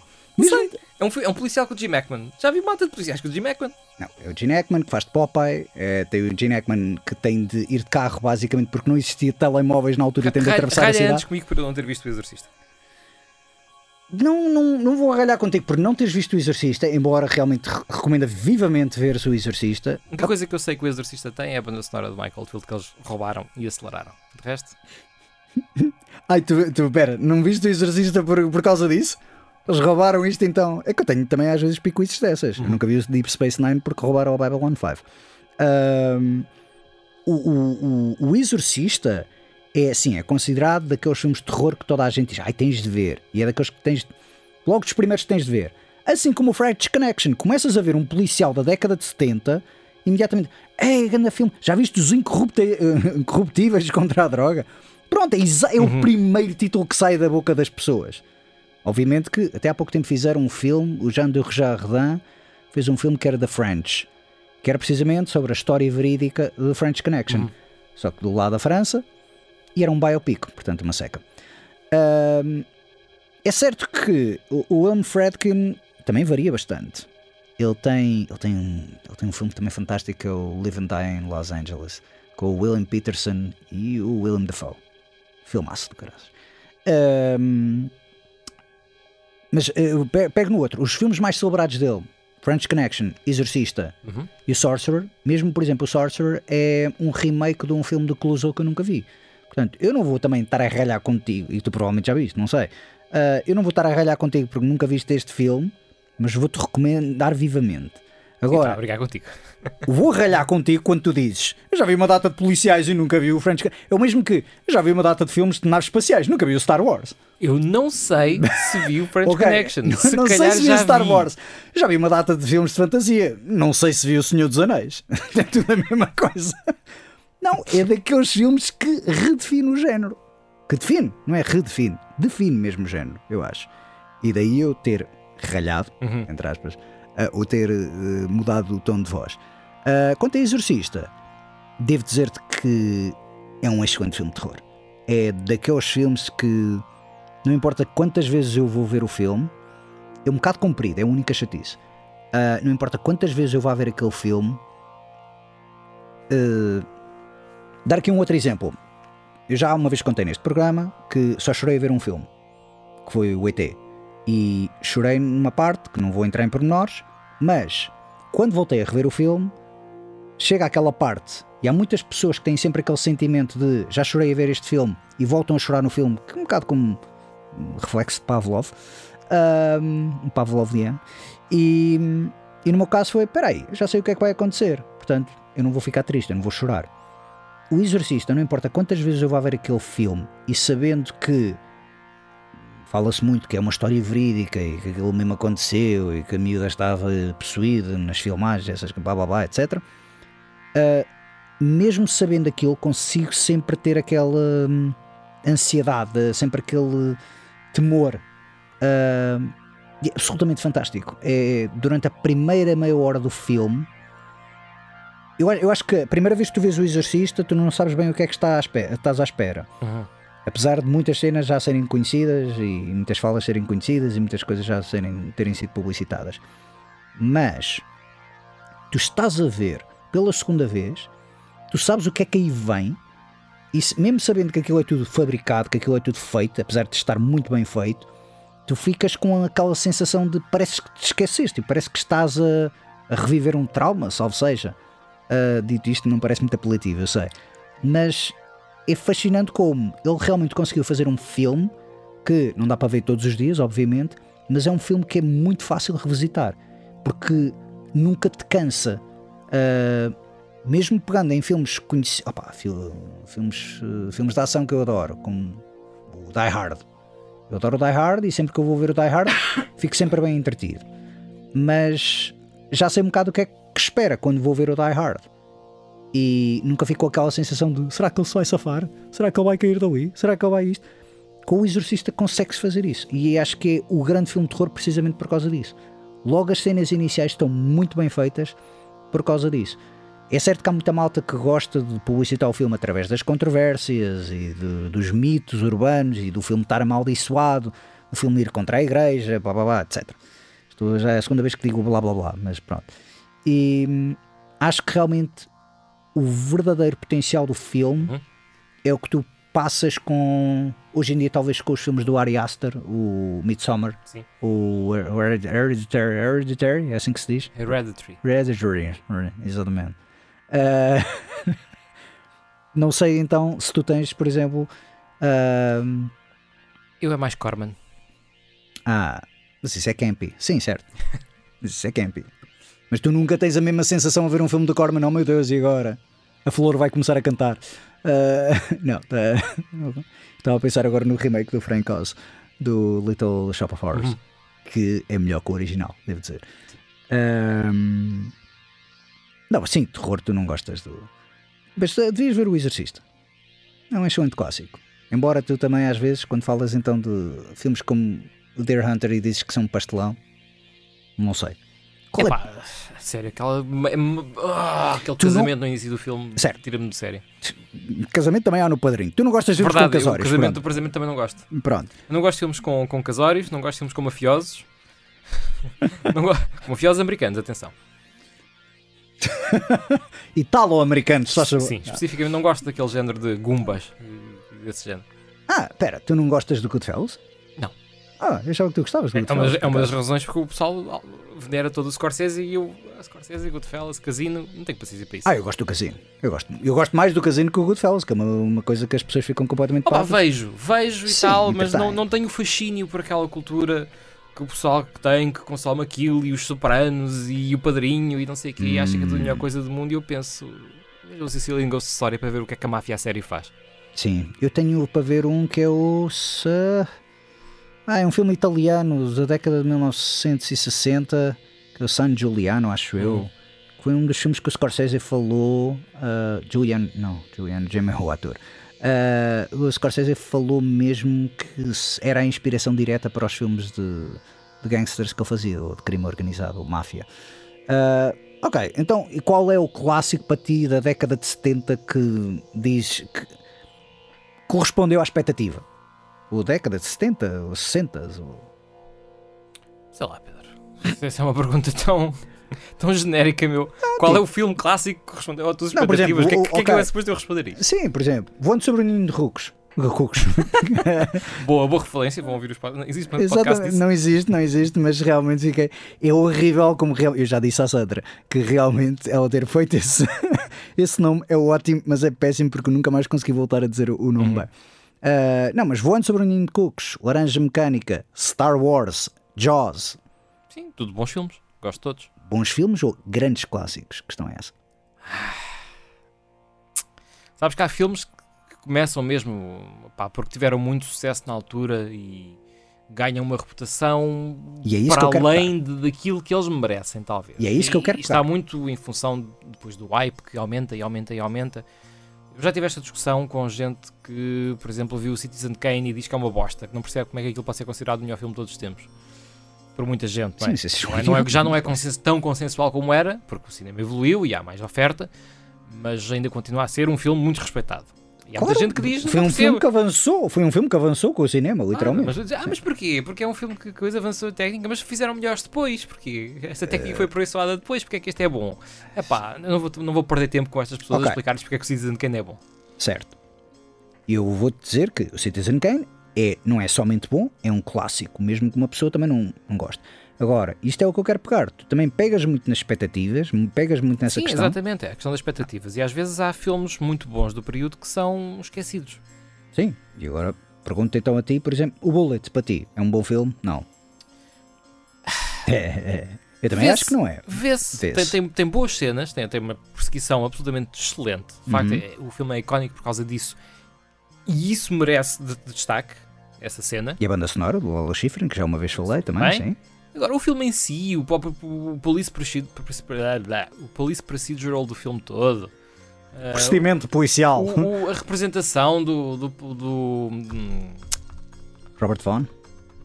É um, é um policial com o Jim Hackman. Já vi uma de policiais com o Jim Hackman. Não, é o Gene Hackman que faz de Popeye. É, tem o Gene Hackman que tem de ir de carro, basicamente, porque não existia telemóveis na altura e tem de atravessar a cidade. antes comigo por eu não ter visto o Exorcista. Não, não, não vou ralhar contigo por não teres visto o Exorcista, embora realmente re- recomenda vivamente ver o Exorcista. A única coisa que eu sei que o Exorcista tem é a banda sonora do Michael Field que eles roubaram e aceleraram. De resto, Ai, tu, tu pera, não viste o Exorcista por, por causa disso? Eles roubaram isto então. É que eu tenho também às vezes picuices dessas. Eu nunca vi o Deep Space Nine porque roubaram o Babylon 5. Ahm, o, o, o, o Exorcista é assim, é considerado daqueles filmes de terror que toda a gente diz, ai tens de ver. E é daqueles que tens, logo dos primeiros que tens de ver. Assim como o French Connection, começas a ver um policial da década de 70, imediatamente, ei, grande filme, já viste os incorrupti- incorruptíveis contra a droga? Pronto, é, é o primeiro título que sai da boca das pessoas. Obviamente que até há pouco tempo fizeram um filme, o Jean de Redin fez um filme que era The French, que era precisamente sobre a história verídica do French Connection. Só que do lado da França, e era um biopic, portanto uma seca. É certo que o, William Fredkin também varia bastante. ele tem, ele, tem um, ele tem um filme também fantástico que é o Live and Die in Los Angeles, com o William Peterson e o Willem Dafoe. Filmaço do caralho. Ahm, mas uh, pe- pego no outro. Os filmes mais celebrados dele, French Connection, Exorcista Uhum. e o Sorcerer, mesmo por exemplo, o Sorcerer é um remake de um filme do Clouseau que eu nunca vi. Portanto, eu não vou também estar a ralhar contigo, e tu provavelmente já viste, não sei. Ah, eu não vou estar a ralhar contigo porque nunca viste este filme, mas vou-te recomendar vivamente. Agora, obrigado contigo. vou ralhar contigo quando tu dizes eu já vi uma data de policiais e nunca vi o French. É o mesmo que eu já vi uma data de filmes de naves espaciais, nunca vi o Star Wars. Eu não sei se vi o French Ok, Connection. Não, Se não sei se vi o Star vi. Wars. Já vi uma data de filmes de fantasia. Não sei se vi o Senhor dos Anéis. É tudo a mesma coisa. Não, é daqueles filmes que redefine o género. Que define, não é redefine, define mesmo o género, eu acho. E daí eu ter ralhado, Uhum. entre aspas, uh, ou ter uh, mudado o tom de voz. Uh, quanto a Exorcista, devo dizer-te que é um excelente filme de terror. É daqueles filmes que não importa quantas vezes eu vou ver o filme, é um bocado comprido, é a única chatice. Uh, não importa quantas vezes eu vá ver aquele filme. uh, dar aqui um outro exemplo. Eu já uma vez contei neste programa que só chorei a ver um filme, que foi o ET. E chorei numa parte, que não vou entrar em pormenores, mas quando voltei a rever o filme, chega àquela parte, e há muitas pessoas que têm sempre aquele sentimento de já chorei a ver este filme e voltam a chorar no filme, que é um bocado como reflexo de Pavlov, um, Pavloviano, e, e no meu caso foi: peraí, já sei o que é que vai acontecer, portanto eu não vou ficar triste, eu não vou chorar. O Exorcista, não importa quantas vezes eu vá ver aquele filme e sabendo que fala-se muito que é uma história verídica e que aquilo mesmo aconteceu e que a miúda estava possuída nas filmagens, essas blá blá blá, etc. Uh, mesmo sabendo aquilo, consigo sempre ter aquela hum, ansiedade, sempre aquele temor. Uh, é absolutamente fantástico. É, durante a primeira meia hora do filme, eu, eu acho que a primeira vez que tu vês o Exorcista, tu não sabes bem o que é que está à espera, estás à espera. Uhum. Apesar de muitas cenas já serem conhecidas e muitas falas serem conhecidas e muitas coisas já serem, terem sido publicitadas, mas tu estás a ver pela segunda vez, tu sabes o que é que aí vem, e se- mesmo sabendo que aquilo é tudo fabricado, que aquilo é tudo feito, apesar de estar muito bem feito, tu ficas com aquela sensação de parece que te esqueceste, parece que estás a, a reviver um trauma, salvo seja. Ah, dito isto, não parece muito apelativo, eu sei, mas é fascinante como ele realmente conseguiu fazer um filme que não dá para ver todos os dias, obviamente, mas é um filme que é muito fácil revisitar porque nunca te cansa. Ah, mesmo pegando em filmes conhecidos, filmes, eh, filmes de ação que eu adoro, como o Die Hard. Eu adoro o Die Hard e sempre que eu vou ver o Die Hard fico sempre bem entretido. Mas já sei um bocado o que é que espera quando vou ver o Die Hard. E nunca fico com aquela sensação de será que ele se vai safar? Será que ele vai cair dali? Será que ele vai isto? Com o Exorcista consegue-se fazer isso. E acho que é o grande filme de terror precisamente por causa disso. Logo as cenas iniciais estão muito bem feitas por causa disso. É certo que há muita malta que gosta de publicitar o filme através das controvérsias e de- dos mitos urbanos e do filme estar amaldiçoado, do filme ir contra a igreja, blá blá blá, etc. Isto já é a segunda vez que digo blá blá blá, mas pronto. E hum, acho que realmente o verdadeiro potencial do filme Uhum. é o que tu passas com hoje em dia talvez com os filmes do Ari Aster, o Midsommar, Sim. o Her- Hered- Hereditary, Hereditary, é assim que se diz? Hereditary. Hereditary, exatamente. Ah, não sei então se tu tens, por exemplo, ah, Eu é mais Corman. ah, mas isso é campy. Sim, certo. Isso é campy. Mas tu nunca tens a mesma sensação a ver um filme do Corman, oh meu Deus, e agora? A flor vai começar a cantar. Ah, não, tá- estava a pensar agora no remake do Frank Oz, do Little Shop of Horrors, Uhum. que é melhor que o original, devo dizer. Ahm, não, sim, terror tu não gostas do. Mas ah, devias ver o Exorcista. É um excelente clássico. Embora tu também, às vezes, quando falas então de filmes como o Deer Hunter e dizes que são um pastelão, não sei. Qual é- Epá, sério, aquela, ah, aquele Tu não- casamento no início do filme tira-me de sério. Casamento também há no padrinho. Tu não gostas de filmes Verdade, com eu, o casórios. casamento do casamento também não gosto. Pronto. Eu não gosto de filmes com, com casórios, não gosto de filmes com mafiosos. Não mafiosos americanos, atenção. Italo-americanos, só sabor. Sim, especificamente não gosto daquele género de gumbas. Desse género. Ah, pera, tu não gostas do Goodfellas? Ah, eu achava que tu gostavas É uma, Goodfellas. das- é uma das razões porque o pessoal venera todo o Scorsese e eu. Scorsese, Goodfellas, Casino, não tenho paciência para isso. Ah, eu gosto do Casino. Eu gosto, eu gosto mais do Casino que o Goodfellas, que é uma, uma coisa que as pessoas ficam completamente Opa, vejo, vejo e Sim, tal, mas não, não tenho fascínio por aquela cultura que o pessoal que tem, que consome aquilo e os sopranos e o padrinho e não sei o quê, e acha que é a Hum. melhor coisa do mundo e eu penso. Eu Sicilian Ghost Story para ver o que é que a máfia a série faz. Sim, eu tenho para ver um que é o. Ah, é um filme italiano da década de 1960, que é o San Giuliano, acho eu. Hum. Que Foi um dos filmes que o Scorsese falou. ah, Julian, não, Julian Gem é o ator. Ah, o Scorsese falou mesmo que era a inspiração direta para os filmes de, de gangsters que ele fazia, ou de crime organizado, ou máfia. Ah, ok, então e qual é o clássico para ti da década de 70 que diz que correspondeu à expectativa? O década de 70 ou 60? Ou... Sei lá, Pedro. Essa é uma pergunta tão, tão genérica, meu. Qual é o filme clássico que respondeu às tuas Não, expectativas? O que, é- o que é que ok. eu é suposto eu responder isso? Sim, por exemplo, voando sobre o ninho de rucos. Boa, boa referência, vão ouvir os Existe podcast Exatamente, disso? não existe, não existe, mas realmente fiquei. É horrível como real... Eu já disse à Sandra que realmente ela ter feito esse, esse nome é ótimo, mas é péssimo porque nunca mais consegui voltar a dizer o o nome bem. Ah, não, mas voando sobre o ninho de cucos, Laranja Mecânica, Star Wars, Jaws, Sim, tudo bons filmes. Gosto de todos. bons filmes ou grandes clássicos? Questão é essa. Sabes que há filmes que começam mesmo pá, porque tiveram muito sucesso na altura e ganham uma reputação E é para que além de, daquilo que eles merecem, talvez. E é isso que eu quero está pegar. muito em função depois do hype que aumenta e aumenta e aumenta. Eu já tive esta discussão com gente que, por exemplo, viu o Citizen Kane e diz que é uma bosta, que não percebe como é que aquilo pode ser considerado o melhor filme de todos os tempos. Por muita gente, não é? Sim, sim. Não é- não é- já não é consen- tão consensual como era, porque o cinema evoluiu e há mais oferta, mas ainda continua a ser um filme muito respeitado. E há Claro, muita gente que diz, foi um filme percebo. que avançou, foi um filme que avançou com o cinema, Ah, literalmente. mas, vou dizer, ah, mas porquê? Porque é um filme que coisa avançou a técnica, mas fizeram melhores depois. Porque esta Eh, técnica foi aperfeiçoada depois. Porque é que este é bom? Epá, eu não vou, não vou perder tempo com estas pessoas Ok. a explicar-lhes porque é que o Citizen Kane é bom. Certo. Eu vou-te dizer que o Citizen Kane é, não é somente bom, é um clássico, mesmo que uma pessoa também não, não goste. Agora, isto é o que eu quero pegar. Tu também pegas muito nas expectativas, pegas muito nessa Sim, questão. exatamente. É a questão das expectativas. E às vezes há filmes muito bons do período que são esquecidos. Sim. E agora pergunto então a ti, por exemplo, o Bullet para ti é um bom filme? Não. É, é. Eu também acho que não é. Vê-se. Vê-se. Tem, tem, tem boas cenas, tem, tem uma perseguição absolutamente excelente. De facto, Uhum. é- o filme é icónico por causa disso. E isso merece de, de destaque, essa cena. E a banda sonora do Lola Schifrin, que já uma vez falei também, Bem, sim. Agora, o filme em si, o, próprio- o, police, o police procedural do filme todo, eh, Procedimento policial. o- o- a representação do, do, do, hum, Robert Vaughn,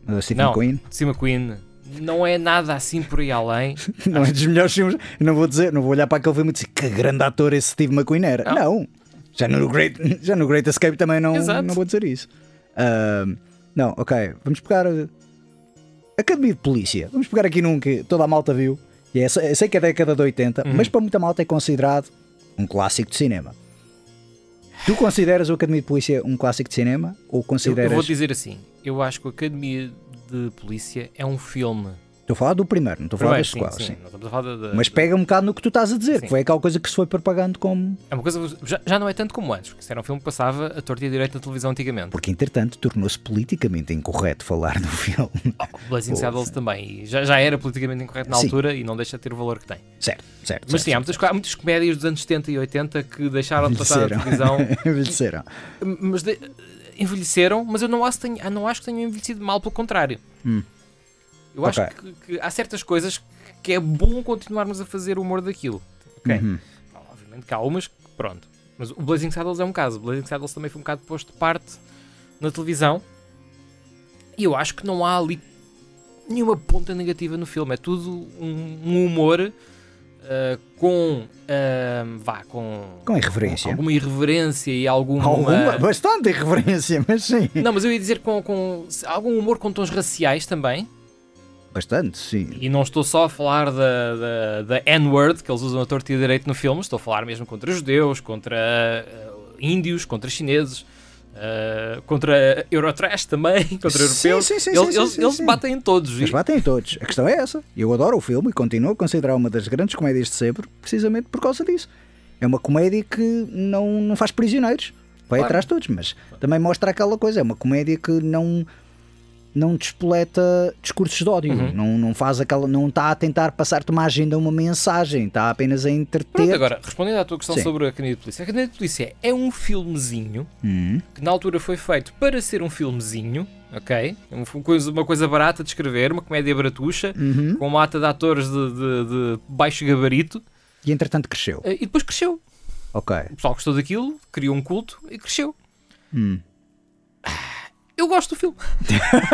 uh, Stephen Não. Queen. Steve McQueen, não é nada assim por aí além. Não é dos melhores filmes. Não vou dizer, não vou olhar para aquele filme e dizer que grande ator esse Steve McQueen era. Não. Não. Já, no Great, já no Great Escape também não, Exato. não vou dizer isso. Ahm, não, ok. Vamos pegar. Academia de Polícia. Vamos pegar aqui num que toda a malta viu. E é, eu sei que é década de 80, Uhum. mas para muita malta é considerado um clássico de cinema. Tu consideras o Academia de Polícia um clássico de cinema? Ou Eu, consideras. eu vou dizer assim: eu acho que a Academia de Polícia é um filme. Estou a falar do primeiro, não estou a falar Primeiro, das sim, sim, a falar da- da- Mas pega um bocado no que tu estás a dizer, Sim. que foi aquela coisa que se foi propagando como. É uma coisa. Já, já não é tanto como antes, porque isso era um filme que passava a torta e a direita na televisão antigamente. Porque, entretanto, tornou-se politicamente incorreto falar do filme. O Blazing Saddles também. E já, já era politicamente incorreto na altura e não deixa de ter o valor que tem. certo, certo. Mas certo, sim, há muitas, co- há muitas comédias dos anos 70 e 80 que deixaram de passar na Envelheceram. televisão. Envelheceram. mas de- envelheceram, mas eu não acho, não acho que tenham envelhecido mal, pelo contrário. Hum. Eu acho Ok. que, que há certas coisas que é bom continuarmos a fazer humor daquilo. Ok? Uhum. Obviamente que há umas que, pronto. Mas o Blazing Saddles é um caso. O Blazing Saddles também foi um bocado posto de parte na televisão. E eu acho que não há ali nenhuma ponta negativa no filme. É tudo um, um humor ah, com. ah, vá, com. Com irreverência. alguma irreverência e alguma. Alguma, bastante irreverência, mas sim. Não, mas eu ia dizer com, com algum humor com tons raciais também. Bastante, sim. E não estou só a falar da, da, da N-word que eles usam a torta e a direito no filme, estou a falar mesmo contra judeus, contra uh, índios, contra chineses. Uh, contra Eurotrash também, contra europeus. sim, sim, eles sim, eles, eles sim. batem em todos. Mas E- batem em todos. A questão é essa. Eu adoro o filme e continuo a considerar uma das grandes comédias de sempre, precisamente por causa disso. É uma comédia que não, não faz prisioneiros. Vai Claro. atrás de todos, mas também mostra aquela coisa. É uma comédia que não não despoleta discursos de ódio, Uhum. não, não faz aquela, não está a tentar passar-te uma agenda, uma mensagem, está apenas a entreter. Pronto, agora, respondendo à tua questão Sim. sobre a Academia de Polícia. A Academia de Polícia é um filmezinho Hum, que na altura foi feito para ser um filmezinho, ok? Um- Uma coisa, uma coisa barata de escrever, uma comédia baratuxa, uhum. com uma ata de atores de, de- de baixo gabarito, E entretanto cresceu. eh, e depois cresceu. Ok. O pessoal gostou daquilo, criou um culto e cresceu. Hum. Eu gosto do filme.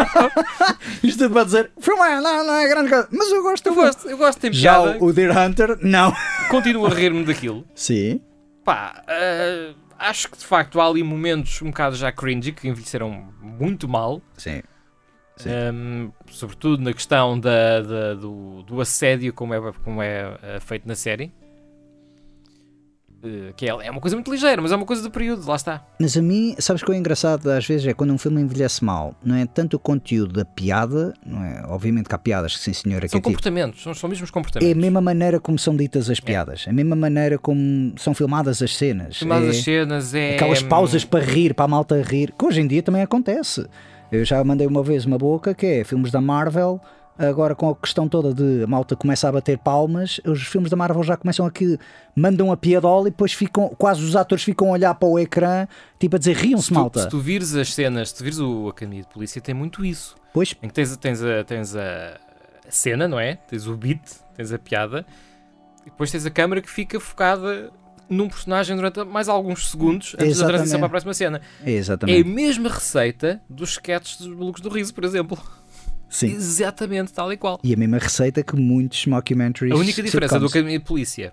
Isto é para dizer, o filme é- não, não é grande coisa, mas eu gosto Eu gosto, eu gosto, tem Já piada. o, o Deer Hunter, não. Continuo a rir-me daquilo. Sim. Pá, eh, acho que de facto há ali momentos um bocado já cringy que envelheceram muito mal. Sim. Sim. Um, sobretudo na questão da, da- do, do assédio, como é, como é eh, feito na série. Eh, que é, é uma coisa muito ligeira, mas é uma coisa do período, lá está. Mas a mim, sabes o que é engraçado às vezes é quando um filme envelhece mal, não é tanto o conteúdo da piada, não é? Obviamente que há piadas que sim senhora que São é tipo, comportamentos, são, são mesmos é a comportamentos. mesma maneira como são ditas as piadas, a mesma maneira como são filmadas as cenas. Filmadas é as cenas, é. aquelas pausas para rir, para a malta rir, que hoje em dia também acontece. Eu já mandei uma vez uma boca que é filmes da Marvel. Agora, com a questão toda de a malta começa a bater palmas, os filmes da Marvel já começam aqui, mandam a piadola e depois ficam, quase os atores ficam a olhar para o ecrã, tipo a dizer riam-se, malta. se tu vires as cenas, se tu vires o Academia de Polícia, tem muito isso. Pois, Em que tens, a- tens, a, tens a, a cena, não é? Tens o beat, tens a piada, e depois tens a câmera que fica focada num personagem durante mais alguns segundos antes da transição Exatamente. para a próxima cena. é É a exatamente. mesma receita dos sketches dos Malucos do Riso, por exemplo. Sim. Exatamente, tal e qual. E a mesma receita que muitos mockumentaries. A única diferença do. Academia de Polícia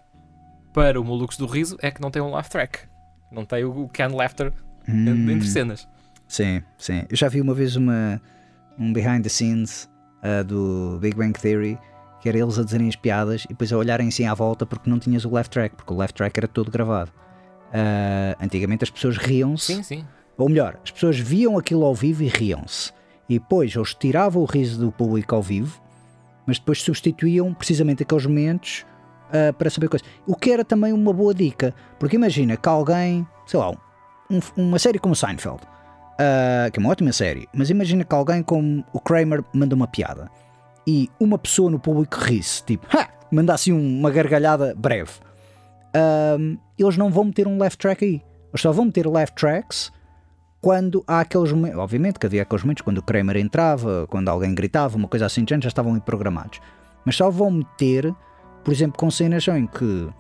para o Malucos do Riso é que não tem um laugh track. Não tem o can laughter Hum, entre cenas. Sim, sim. Eu já vi uma vez uma, um behind the scenes ah, do Big Bang Theory que era eles a dizerem as piadas e depois a olharem assim à volta porque não tinhas o left track, porque o left track era todo gravado. Ah, antigamente as pessoas riam-se, Sim, sim. ou melhor, as pessoas viam aquilo ao vivo e riam-se. E depois eles tiravam o riso do público ao vivo, mas depois substituíam precisamente aqueles momentos ah, para saber coisas. O que era também uma boa dica, porque imagina que alguém, sei lá, um- uma série como Seinfeld, ah, que é uma ótima série, mas imagina que alguém como o Kramer manda uma piada e uma pessoa no público ri-se, tipo, ha! manda assim uma gargalhada breve. Ahm, eles não vão meter um left track aí. Eles só vão meter left tracks quando há aqueles momentos. Obviamente que havia aqueles momentos quando o Kramer entrava, quando alguém gritava, uma coisa assim, já estavam aí programados. Mas só vão meter, por exemplo, com cenas em que uh,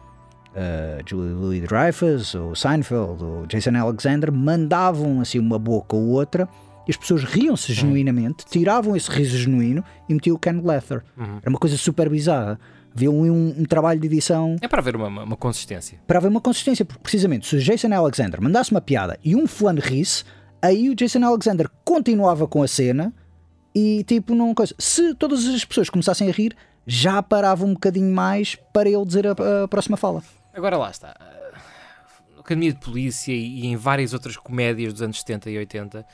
Julie Louis Dreyfus, ou Seinfeld, ou Jason Alexander mandavam assim uma boca ou outra e as pessoas riam-se genuinamente, tiravam esse riso genuíno e metiam o Ken Leather. Uhum. Era uma coisa super bizarra. Havia um, um- um trabalho de edição É para haver uma, uma, consistência. para haver uma consistência, porque precisamente se o Jason Alexander mandasse uma piada e um fulano risse, aí o Jason Alexander continuava com a cena e tipo não coisa. Se todas as pessoas começassem a rir, já parava um bocadinho mais para ele dizer a, a próxima fala. Agora lá está. Academia de Polícia e em várias outras comédias dos anos 70 e 80,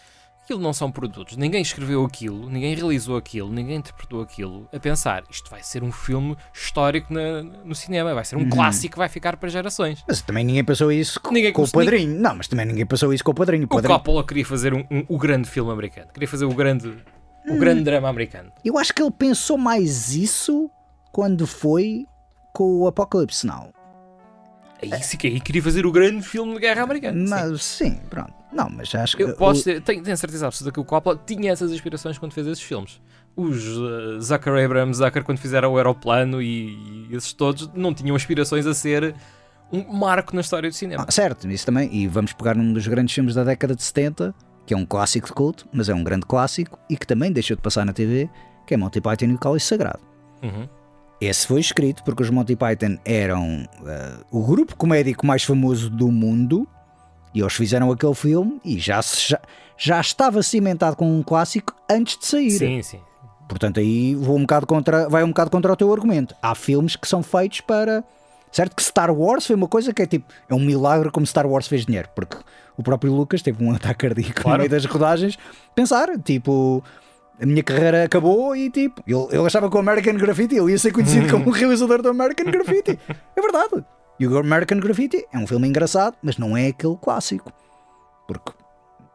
aquilo não são produtos. Ninguém escreveu aquilo, ninguém realizou aquilo, ninguém interpretou aquilo a pensar isto vai ser um filme histórico na- no cinema, vai ser um clássico que vai ficar para gerações. Mas também ninguém passou isso co- Ninguém com o padrinho. Não, mas também ninguém passou isso com o padrinho. O O padrinho Coppola queria fazer um, um- o grande filme americano, queria fazer o grande, o grande drama americano. Eu acho que ele pensou mais isso quando foi com o Apocalypse Now. Aí sim que aí queria fazer o grande filme de guerra americana. sim. Mas, sim, pronto. Não, mas acho que. Eu posso ter, tenho, tenho certeza absoluta que o Coppola tinha essas inspirações quando fez esses filmes. Os uh, Zucker Abrams, Zucker, quando fizeram o Aeroplano e, e esses todos, não tinham aspirações a ser um marco na história do cinema. Ah, certo, isso também. E vamos pegar num dos grandes filmes da década de 70, que é um clássico de culto, mas é um grande clássico e que também deixou de passar na TV, que é Monty Python e o Cálice Sagrado. Uhum. Esse foi escrito porque os Monty Python eram eh, o grupo comédico mais famoso do mundo e eles fizeram aquele filme e já, se- já, já estava cimentado com um clássico antes de sair. Sim, sim. Portanto, aí vou um bocado contra, vai um bocado contra o teu argumento. Há filmes que são feitos para. Certo que Star Wars foi uma coisa que é tipo. É um milagre como Star Wars fez dinheiro. Porque o próprio Lucas teve um ataque cardíaco Claro. no meio das rodagens. Pensar, tipo. A minha carreira acabou e tipo. Ele, ele achava que o American Graffiti ele ia ser conhecido como o realizador do American Graffiti. É verdade. E o American Graffiti é um filme engraçado, mas não é aquele clássico. Porque.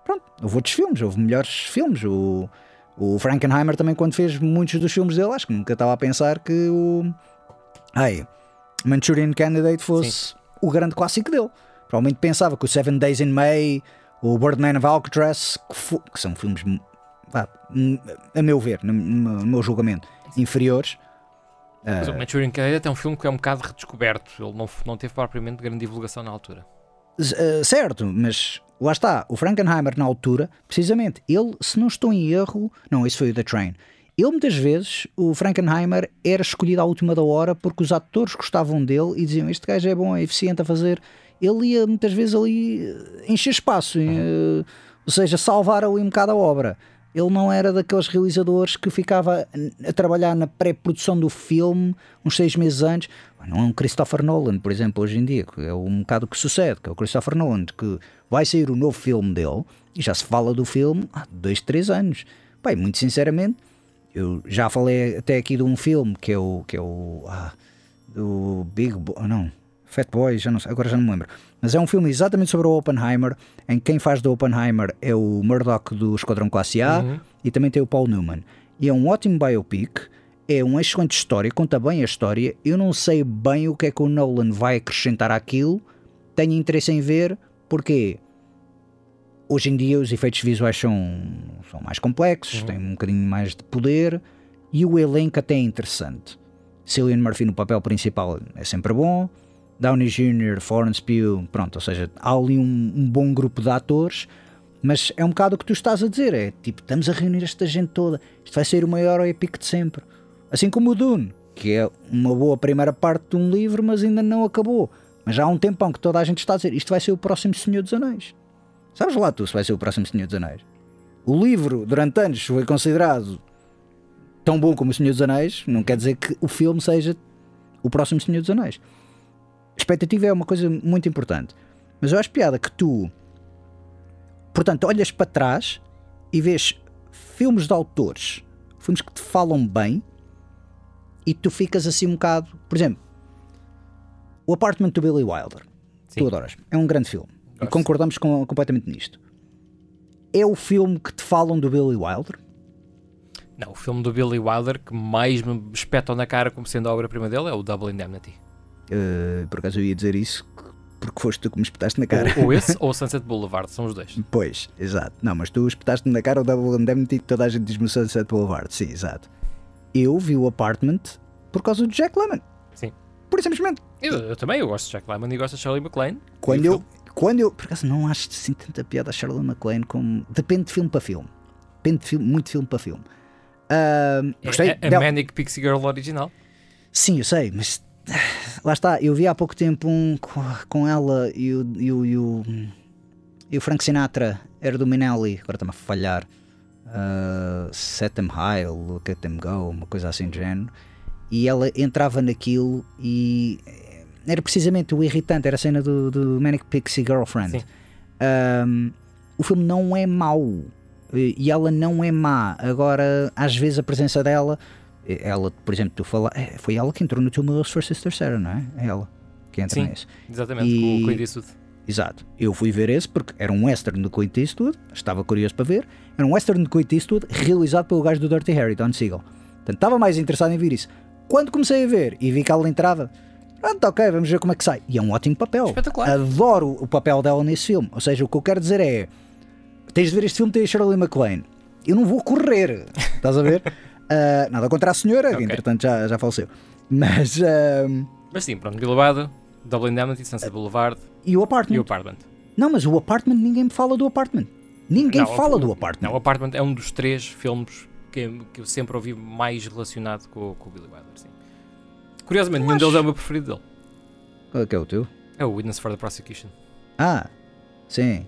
Pronto, houve outros filmes, houve melhores filmes. O. O Frankenheimer também, quando fez muitos dos filmes dele, acho que nunca estava a pensar que o. Ai, Manchurian Candidate fosse o grande clássico dele. Provavelmente pensava que o Seven Days in May, o Birdman of Alcatraz, que, que são filmes, a meu ver, no- no meu julgamento, inferiores. Mas o Manchurian Candidate é um filme que é um bocado redescoberto. Ele não, não teve propriamente grande divulgação na altura. Eh, certo, mas lá está, o Frankenheimer na altura, precisamente, ele, se não estou em erro, não, isso foi o The Train. Ele muitas vezes, o Frankenheimer era escolhido à última da hora porque os atores gostavam dele e diziam este gajo é bom, é eficiente a fazer. Ele ia muitas vezes ali eh, encher espaço, eh, ou seja, salvar ali um bocado a obra. Ele não era daqueles realizadores que ficava a trabalhar na pré-produção do filme uns seis meses antes. Não é um Christopher Nolan, por exemplo, hoje em dia, que é um bocado que sucede, que é o Christopher Nolan, que vai sair o novo filme dele e já se fala do filme há dois, três anos. Pai, muito sinceramente, eu já falei até aqui de um filme que é o. Que é o ah, do Big Boy. Não, Fat Boy, já não sei, agora já não me lembro. Mas é um filme exatamente sobre o Oppenheimer, em que quem faz do Oppenheimer é o Murdoch do Esquadrão Classe A e também tem o Paul Newman. E é um ótimo biopic, é uma excelente história, conta bem a história. Eu não sei bem o que é que o Nolan vai acrescentar àquilo, tenho interesse em ver, porque hoje em dia os efeitos visuais são, são mais complexos, têm um bocadinho mais de poder e o elenco até é interessante. Cillian Murphy no papel principal é sempre bom. Downey Jr., Florence Pugh, pronto, ou seja, há ali um, um bom grupo de atores, mas é um bocado o que tu estás a dizer, é tipo, estamos a reunir esta gente toda, isto vai ser o maior épico de sempre. Assim como o Dune, que é uma boa primeira parte de um livro, mas ainda não acabou. Mas já há um tempão que toda a gente está a dizer, isto vai ser o próximo Senhor dos Anéis. Sabes lá tu se vai ser o próximo Senhor dos Anéis? O livro, durante anos, foi considerado tão bom como o Senhor dos Anéis, não quer dizer que o filme seja o próximo Senhor dos Anéis. Expectativa é uma coisa muito importante. Mas eu acho piada que tu, portanto, olhas para trás e vês filmes de autores, filmes que te falam bem e tu ficas assim um bocado. Por exemplo, O Apartment do Billy Wilder. Sim. Tu adoras. É um grande filme. E Gosto. concordamos com- completamente nisto. É o filme que te falam do Billy Wilder? Não, o filme do Billy Wilder que mais me espetam na cara como sendo a obra-prima dele é o Double Indemnity. Uh, por acaso eu ia dizer isso porque foste tu que me espetaste na cara. Ou, ou esse ou Sunset Boulevard, são os dois. Pois, exato. Não, mas tu espetaste-me na cara o Double Indemnity que toda a gente diz-me o Sunset Boulevard. Sim, exato. Eu vi o Apartment por causa do Jack Lemmon. Sim. Por simplesmente. Eu, eu também, eu gosto de Jack Lemmon e gosto de Shirley MacLaine. Quando E o eu, quando eu. Por acaso não acho assim tanta piada a Shirley MacLaine como. Depende de filme para filme. Depende de filme, muito de filme para filme. É- gostei. é a, dela- Manic Pixie Girl original. Sim, eu sei, mas lá está. Eu vi há pouco tempo um co- com ela e o, e o, e o, e o Frank Sinatra, era do Minelli, agora está-me a falhar. Uh, set them high, look at them go, uma coisa assim do género. E ela entrava naquilo e era precisamente o irritante, era a cena do, do Manic Pixie Girlfriend. Um, o filme não é mau e ela não é má. Agora, às vezes, a presença dela, ela, por exemplo, tu fala, é, foi ela que entrou no Two Mills for Sister Sarah, não é? É ela que entra Sim. nesse. Exatamente, E- com o Clint Eastwood. Exato. Eu fui ver esse porque era um western de Clint Eastwood, estava curioso para ver. Era um western de Clint Eastwood realizado pelo gajo do Dirty Harry, Don Siegel. Portanto, estava mais interessado em ver isso. Quando comecei a ver e vi que ela entrava, pronto, ok, vamos ver como é que sai. E é um ótimo papel. Espetacular. Adoro o papel dela nesse filme. Ou seja, o que eu quero dizer é: tens de ver este filme, tem a Shirley MacLaine. Eu não vou correr, estás a ver? Ah, nada contra a senhora, que Ok. entretanto já, já faleceu. Mas. ah, Mas sim, pronto, Billy Wilder, Double Indemnity, Sunset Boulevard e o apartment? e o Apartment. Não, mas o apartment, ninguém me fala do apartment. Ninguém Não, fala o- do apartment. Não, o Apartment é um dos três filmes que, que eu sempre ouvi mais relacionado com, com o Billy Wilder. Sim. Curiosamente, nenhum deles é o meu preferido dele. Qual é que é o teu? É o Witness for the Prosecution. Ah, sim.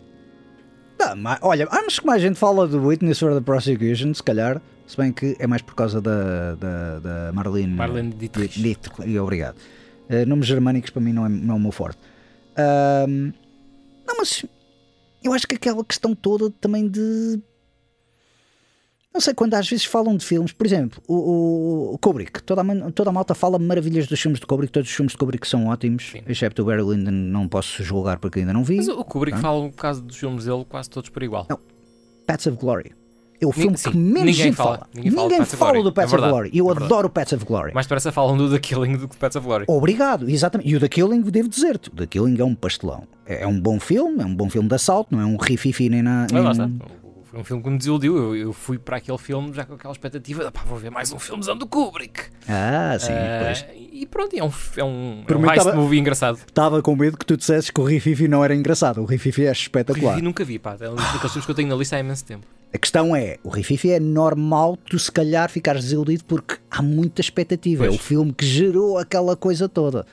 Tá, mas, olha, acho que mais gente fala do Witness for the Prosecution, se calhar, Se bem que é mais por causa da, da, da Marlene, Marlene Dietrich. Dietrich, obrigado. Uh, nomes germânicos para mim não é, não é o meu forte. Ahm, não, mas eu acho que aquela questão toda também de. Não sei, quando às vezes falam de filmes, por exemplo, o, o- Kubrick, toda a, toda a malta fala maravilhas dos filmes de Kubrick, todos os filmes de Kubrick são ótimos, Sim. excepto o Barry Lyndon, não posso julgar porque ainda não vi. Mas o Kubrick fala um caso dos filmes dele quase todos por igual. Não. Pets of Glory. É o filme sim, que menos ninguém gente fala. fala. Ninguém fala Pets of Glory. do É Pets of verdade, Glory. Eu é adoro o Pets of Glory. Mais depressa falam do The Killing do que Pets of Glory. Obrigado, exatamente. E o The Killing, devo dizer-te, o The Killing é um pastelão. É, é um bom filme, é um bom filme de assalto, não é um rififi nem na. Nem- Foi um filme que me desiludiu. Eu, eu fui para aquele filme já com aquela expectativa de pá, vou ver mais um filmezão do Kubrick. Ah, sim, Ah, pois. e pronto, é um, é um, é um heist tava- movie engraçado. Estava com medo que tu dissesses que o rififi não era engraçado. O rififi é espetacular. Vi, nunca vi, pá. É um daqueles filmes que eu tenho na lista há imenso tempo. A questão é, o rififi é normal tu se calhar ficares desiludido porque há muita expectativa. É Pois. o filme que gerou aquela coisa toda.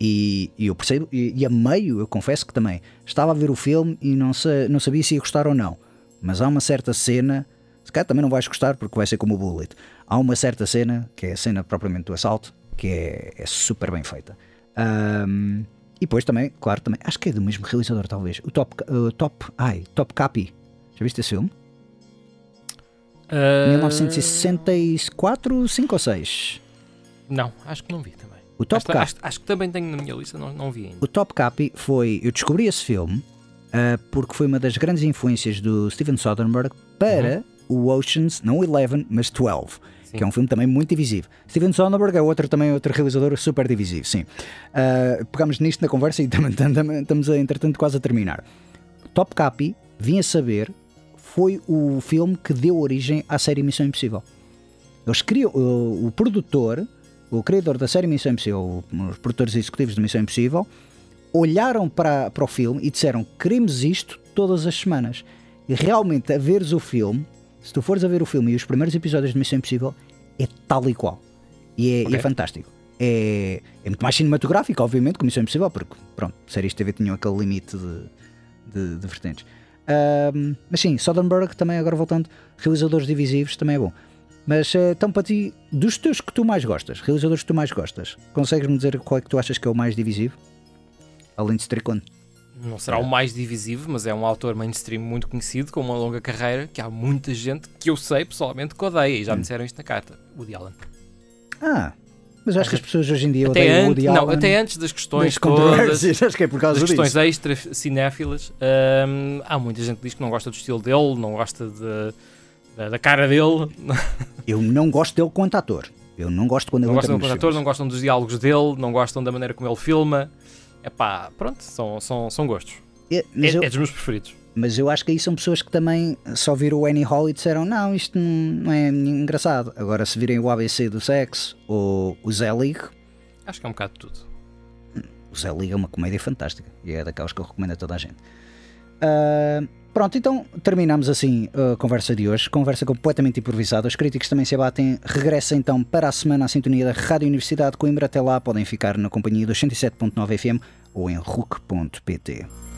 E, e eu percebo, e, e a meio, eu confesso que também estava a ver o filme e não, sa- não sabia se ia gostar ou não. Mas há uma certa cena, se calhar também não vais gostar porque vai ser como o Bullet. Há uma certa cena, que é a cena propriamente do assalto, que é, é super bem feita. Ahm, e depois também, claro, também, acho que é do mesmo realizador, talvez. O Top, uh, top, ai, Top Capi. Já viste esse filme? Ah, 1964, 5 ou 6. Não, acho que não vi também. O Top acho, acho, acho que também tenho na minha lista, não, não vi ainda. O Top Cap foi. Eu descobri esse filme ah, porque foi uma das grandes influências do Steven Soderbergh para o Oceans, não o 11, mas 12. Sim. Que é um filme também muito divisivo. Steven Soderbergh é outro, também outro realizador super divisivo, sim. Ah, pegamos nisto na conversa e também também estamos, a, entretanto, quase a terminar. Top Cap, vim a saber, foi o filme que deu origem à série Missão Impossível. Eles criam, o, o produtor, o criador da série Missão Impossível, os produtores executivos de Missão Impossível, olharam para, para o filme e disseram: queremos isto todas as semanas. E realmente, a veres o filme, se tu fores a ver o filme e os primeiros episódios de Missão Impossível, é tal e qual. E é, é Ok. fantástico. É, é muito mais cinematográfico, obviamente, que Missão Impossível, porque, pronto, séries de TV tinham aquele limite de, de, de vertentes. Ahm, mas sim, Soderbergh também, agora voltando, realizadores divisivos também é bom. Mas eh, então, para ti, dos teus que tu mais gostas, realizadores que tu mais gostas, consegues-me dizer qual é que tu achas que é o mais divisivo? Além de Strickland. Não será o mais divisivo, mas é um autor mainstream muito conhecido, com uma longa carreira, que há muita gente que eu sei pessoalmente que odeia, e já Hum. me disseram isto na carta. Woody Allen. Ah, mas acho que as pessoas hoje em dia Até, odeiam Woody não, Allen. até antes das questões das todas, acho que é por causa das questões disso. extra cinéfilas, hum, há muita gente que diz que não gosta do estilo dele, não gosta de- da, da cara dele, Eu não gosto dele quanto ator. Eu não gosto quando não ele gostam nos ator, não gostam dos diálogos dele, não gostam da maneira como ele filma. É pá, pronto, são, são, são gostos. É, É, eu, é dos meus preferidos. mas eu acho que aí são pessoas que também só viram o Annie Hall e disseram não, isto não, é engraçado. Agora se virem o ABC do sexo ou o Zé League, Acho que é um bocado de tudo. O Zé Liga é uma comédia fantástica e é daquelas que eu recomendo a toda a gente. Ah, pronto, então terminamos assim a conversa de hoje. Conversa completamente improvisada. Os críticos também se abatem. Regressa então para a semana à sintonia da Rádio Universidade de Coimbra. Até lá podem ficar na companhia dos 107.9 FM ou em RUC.pt.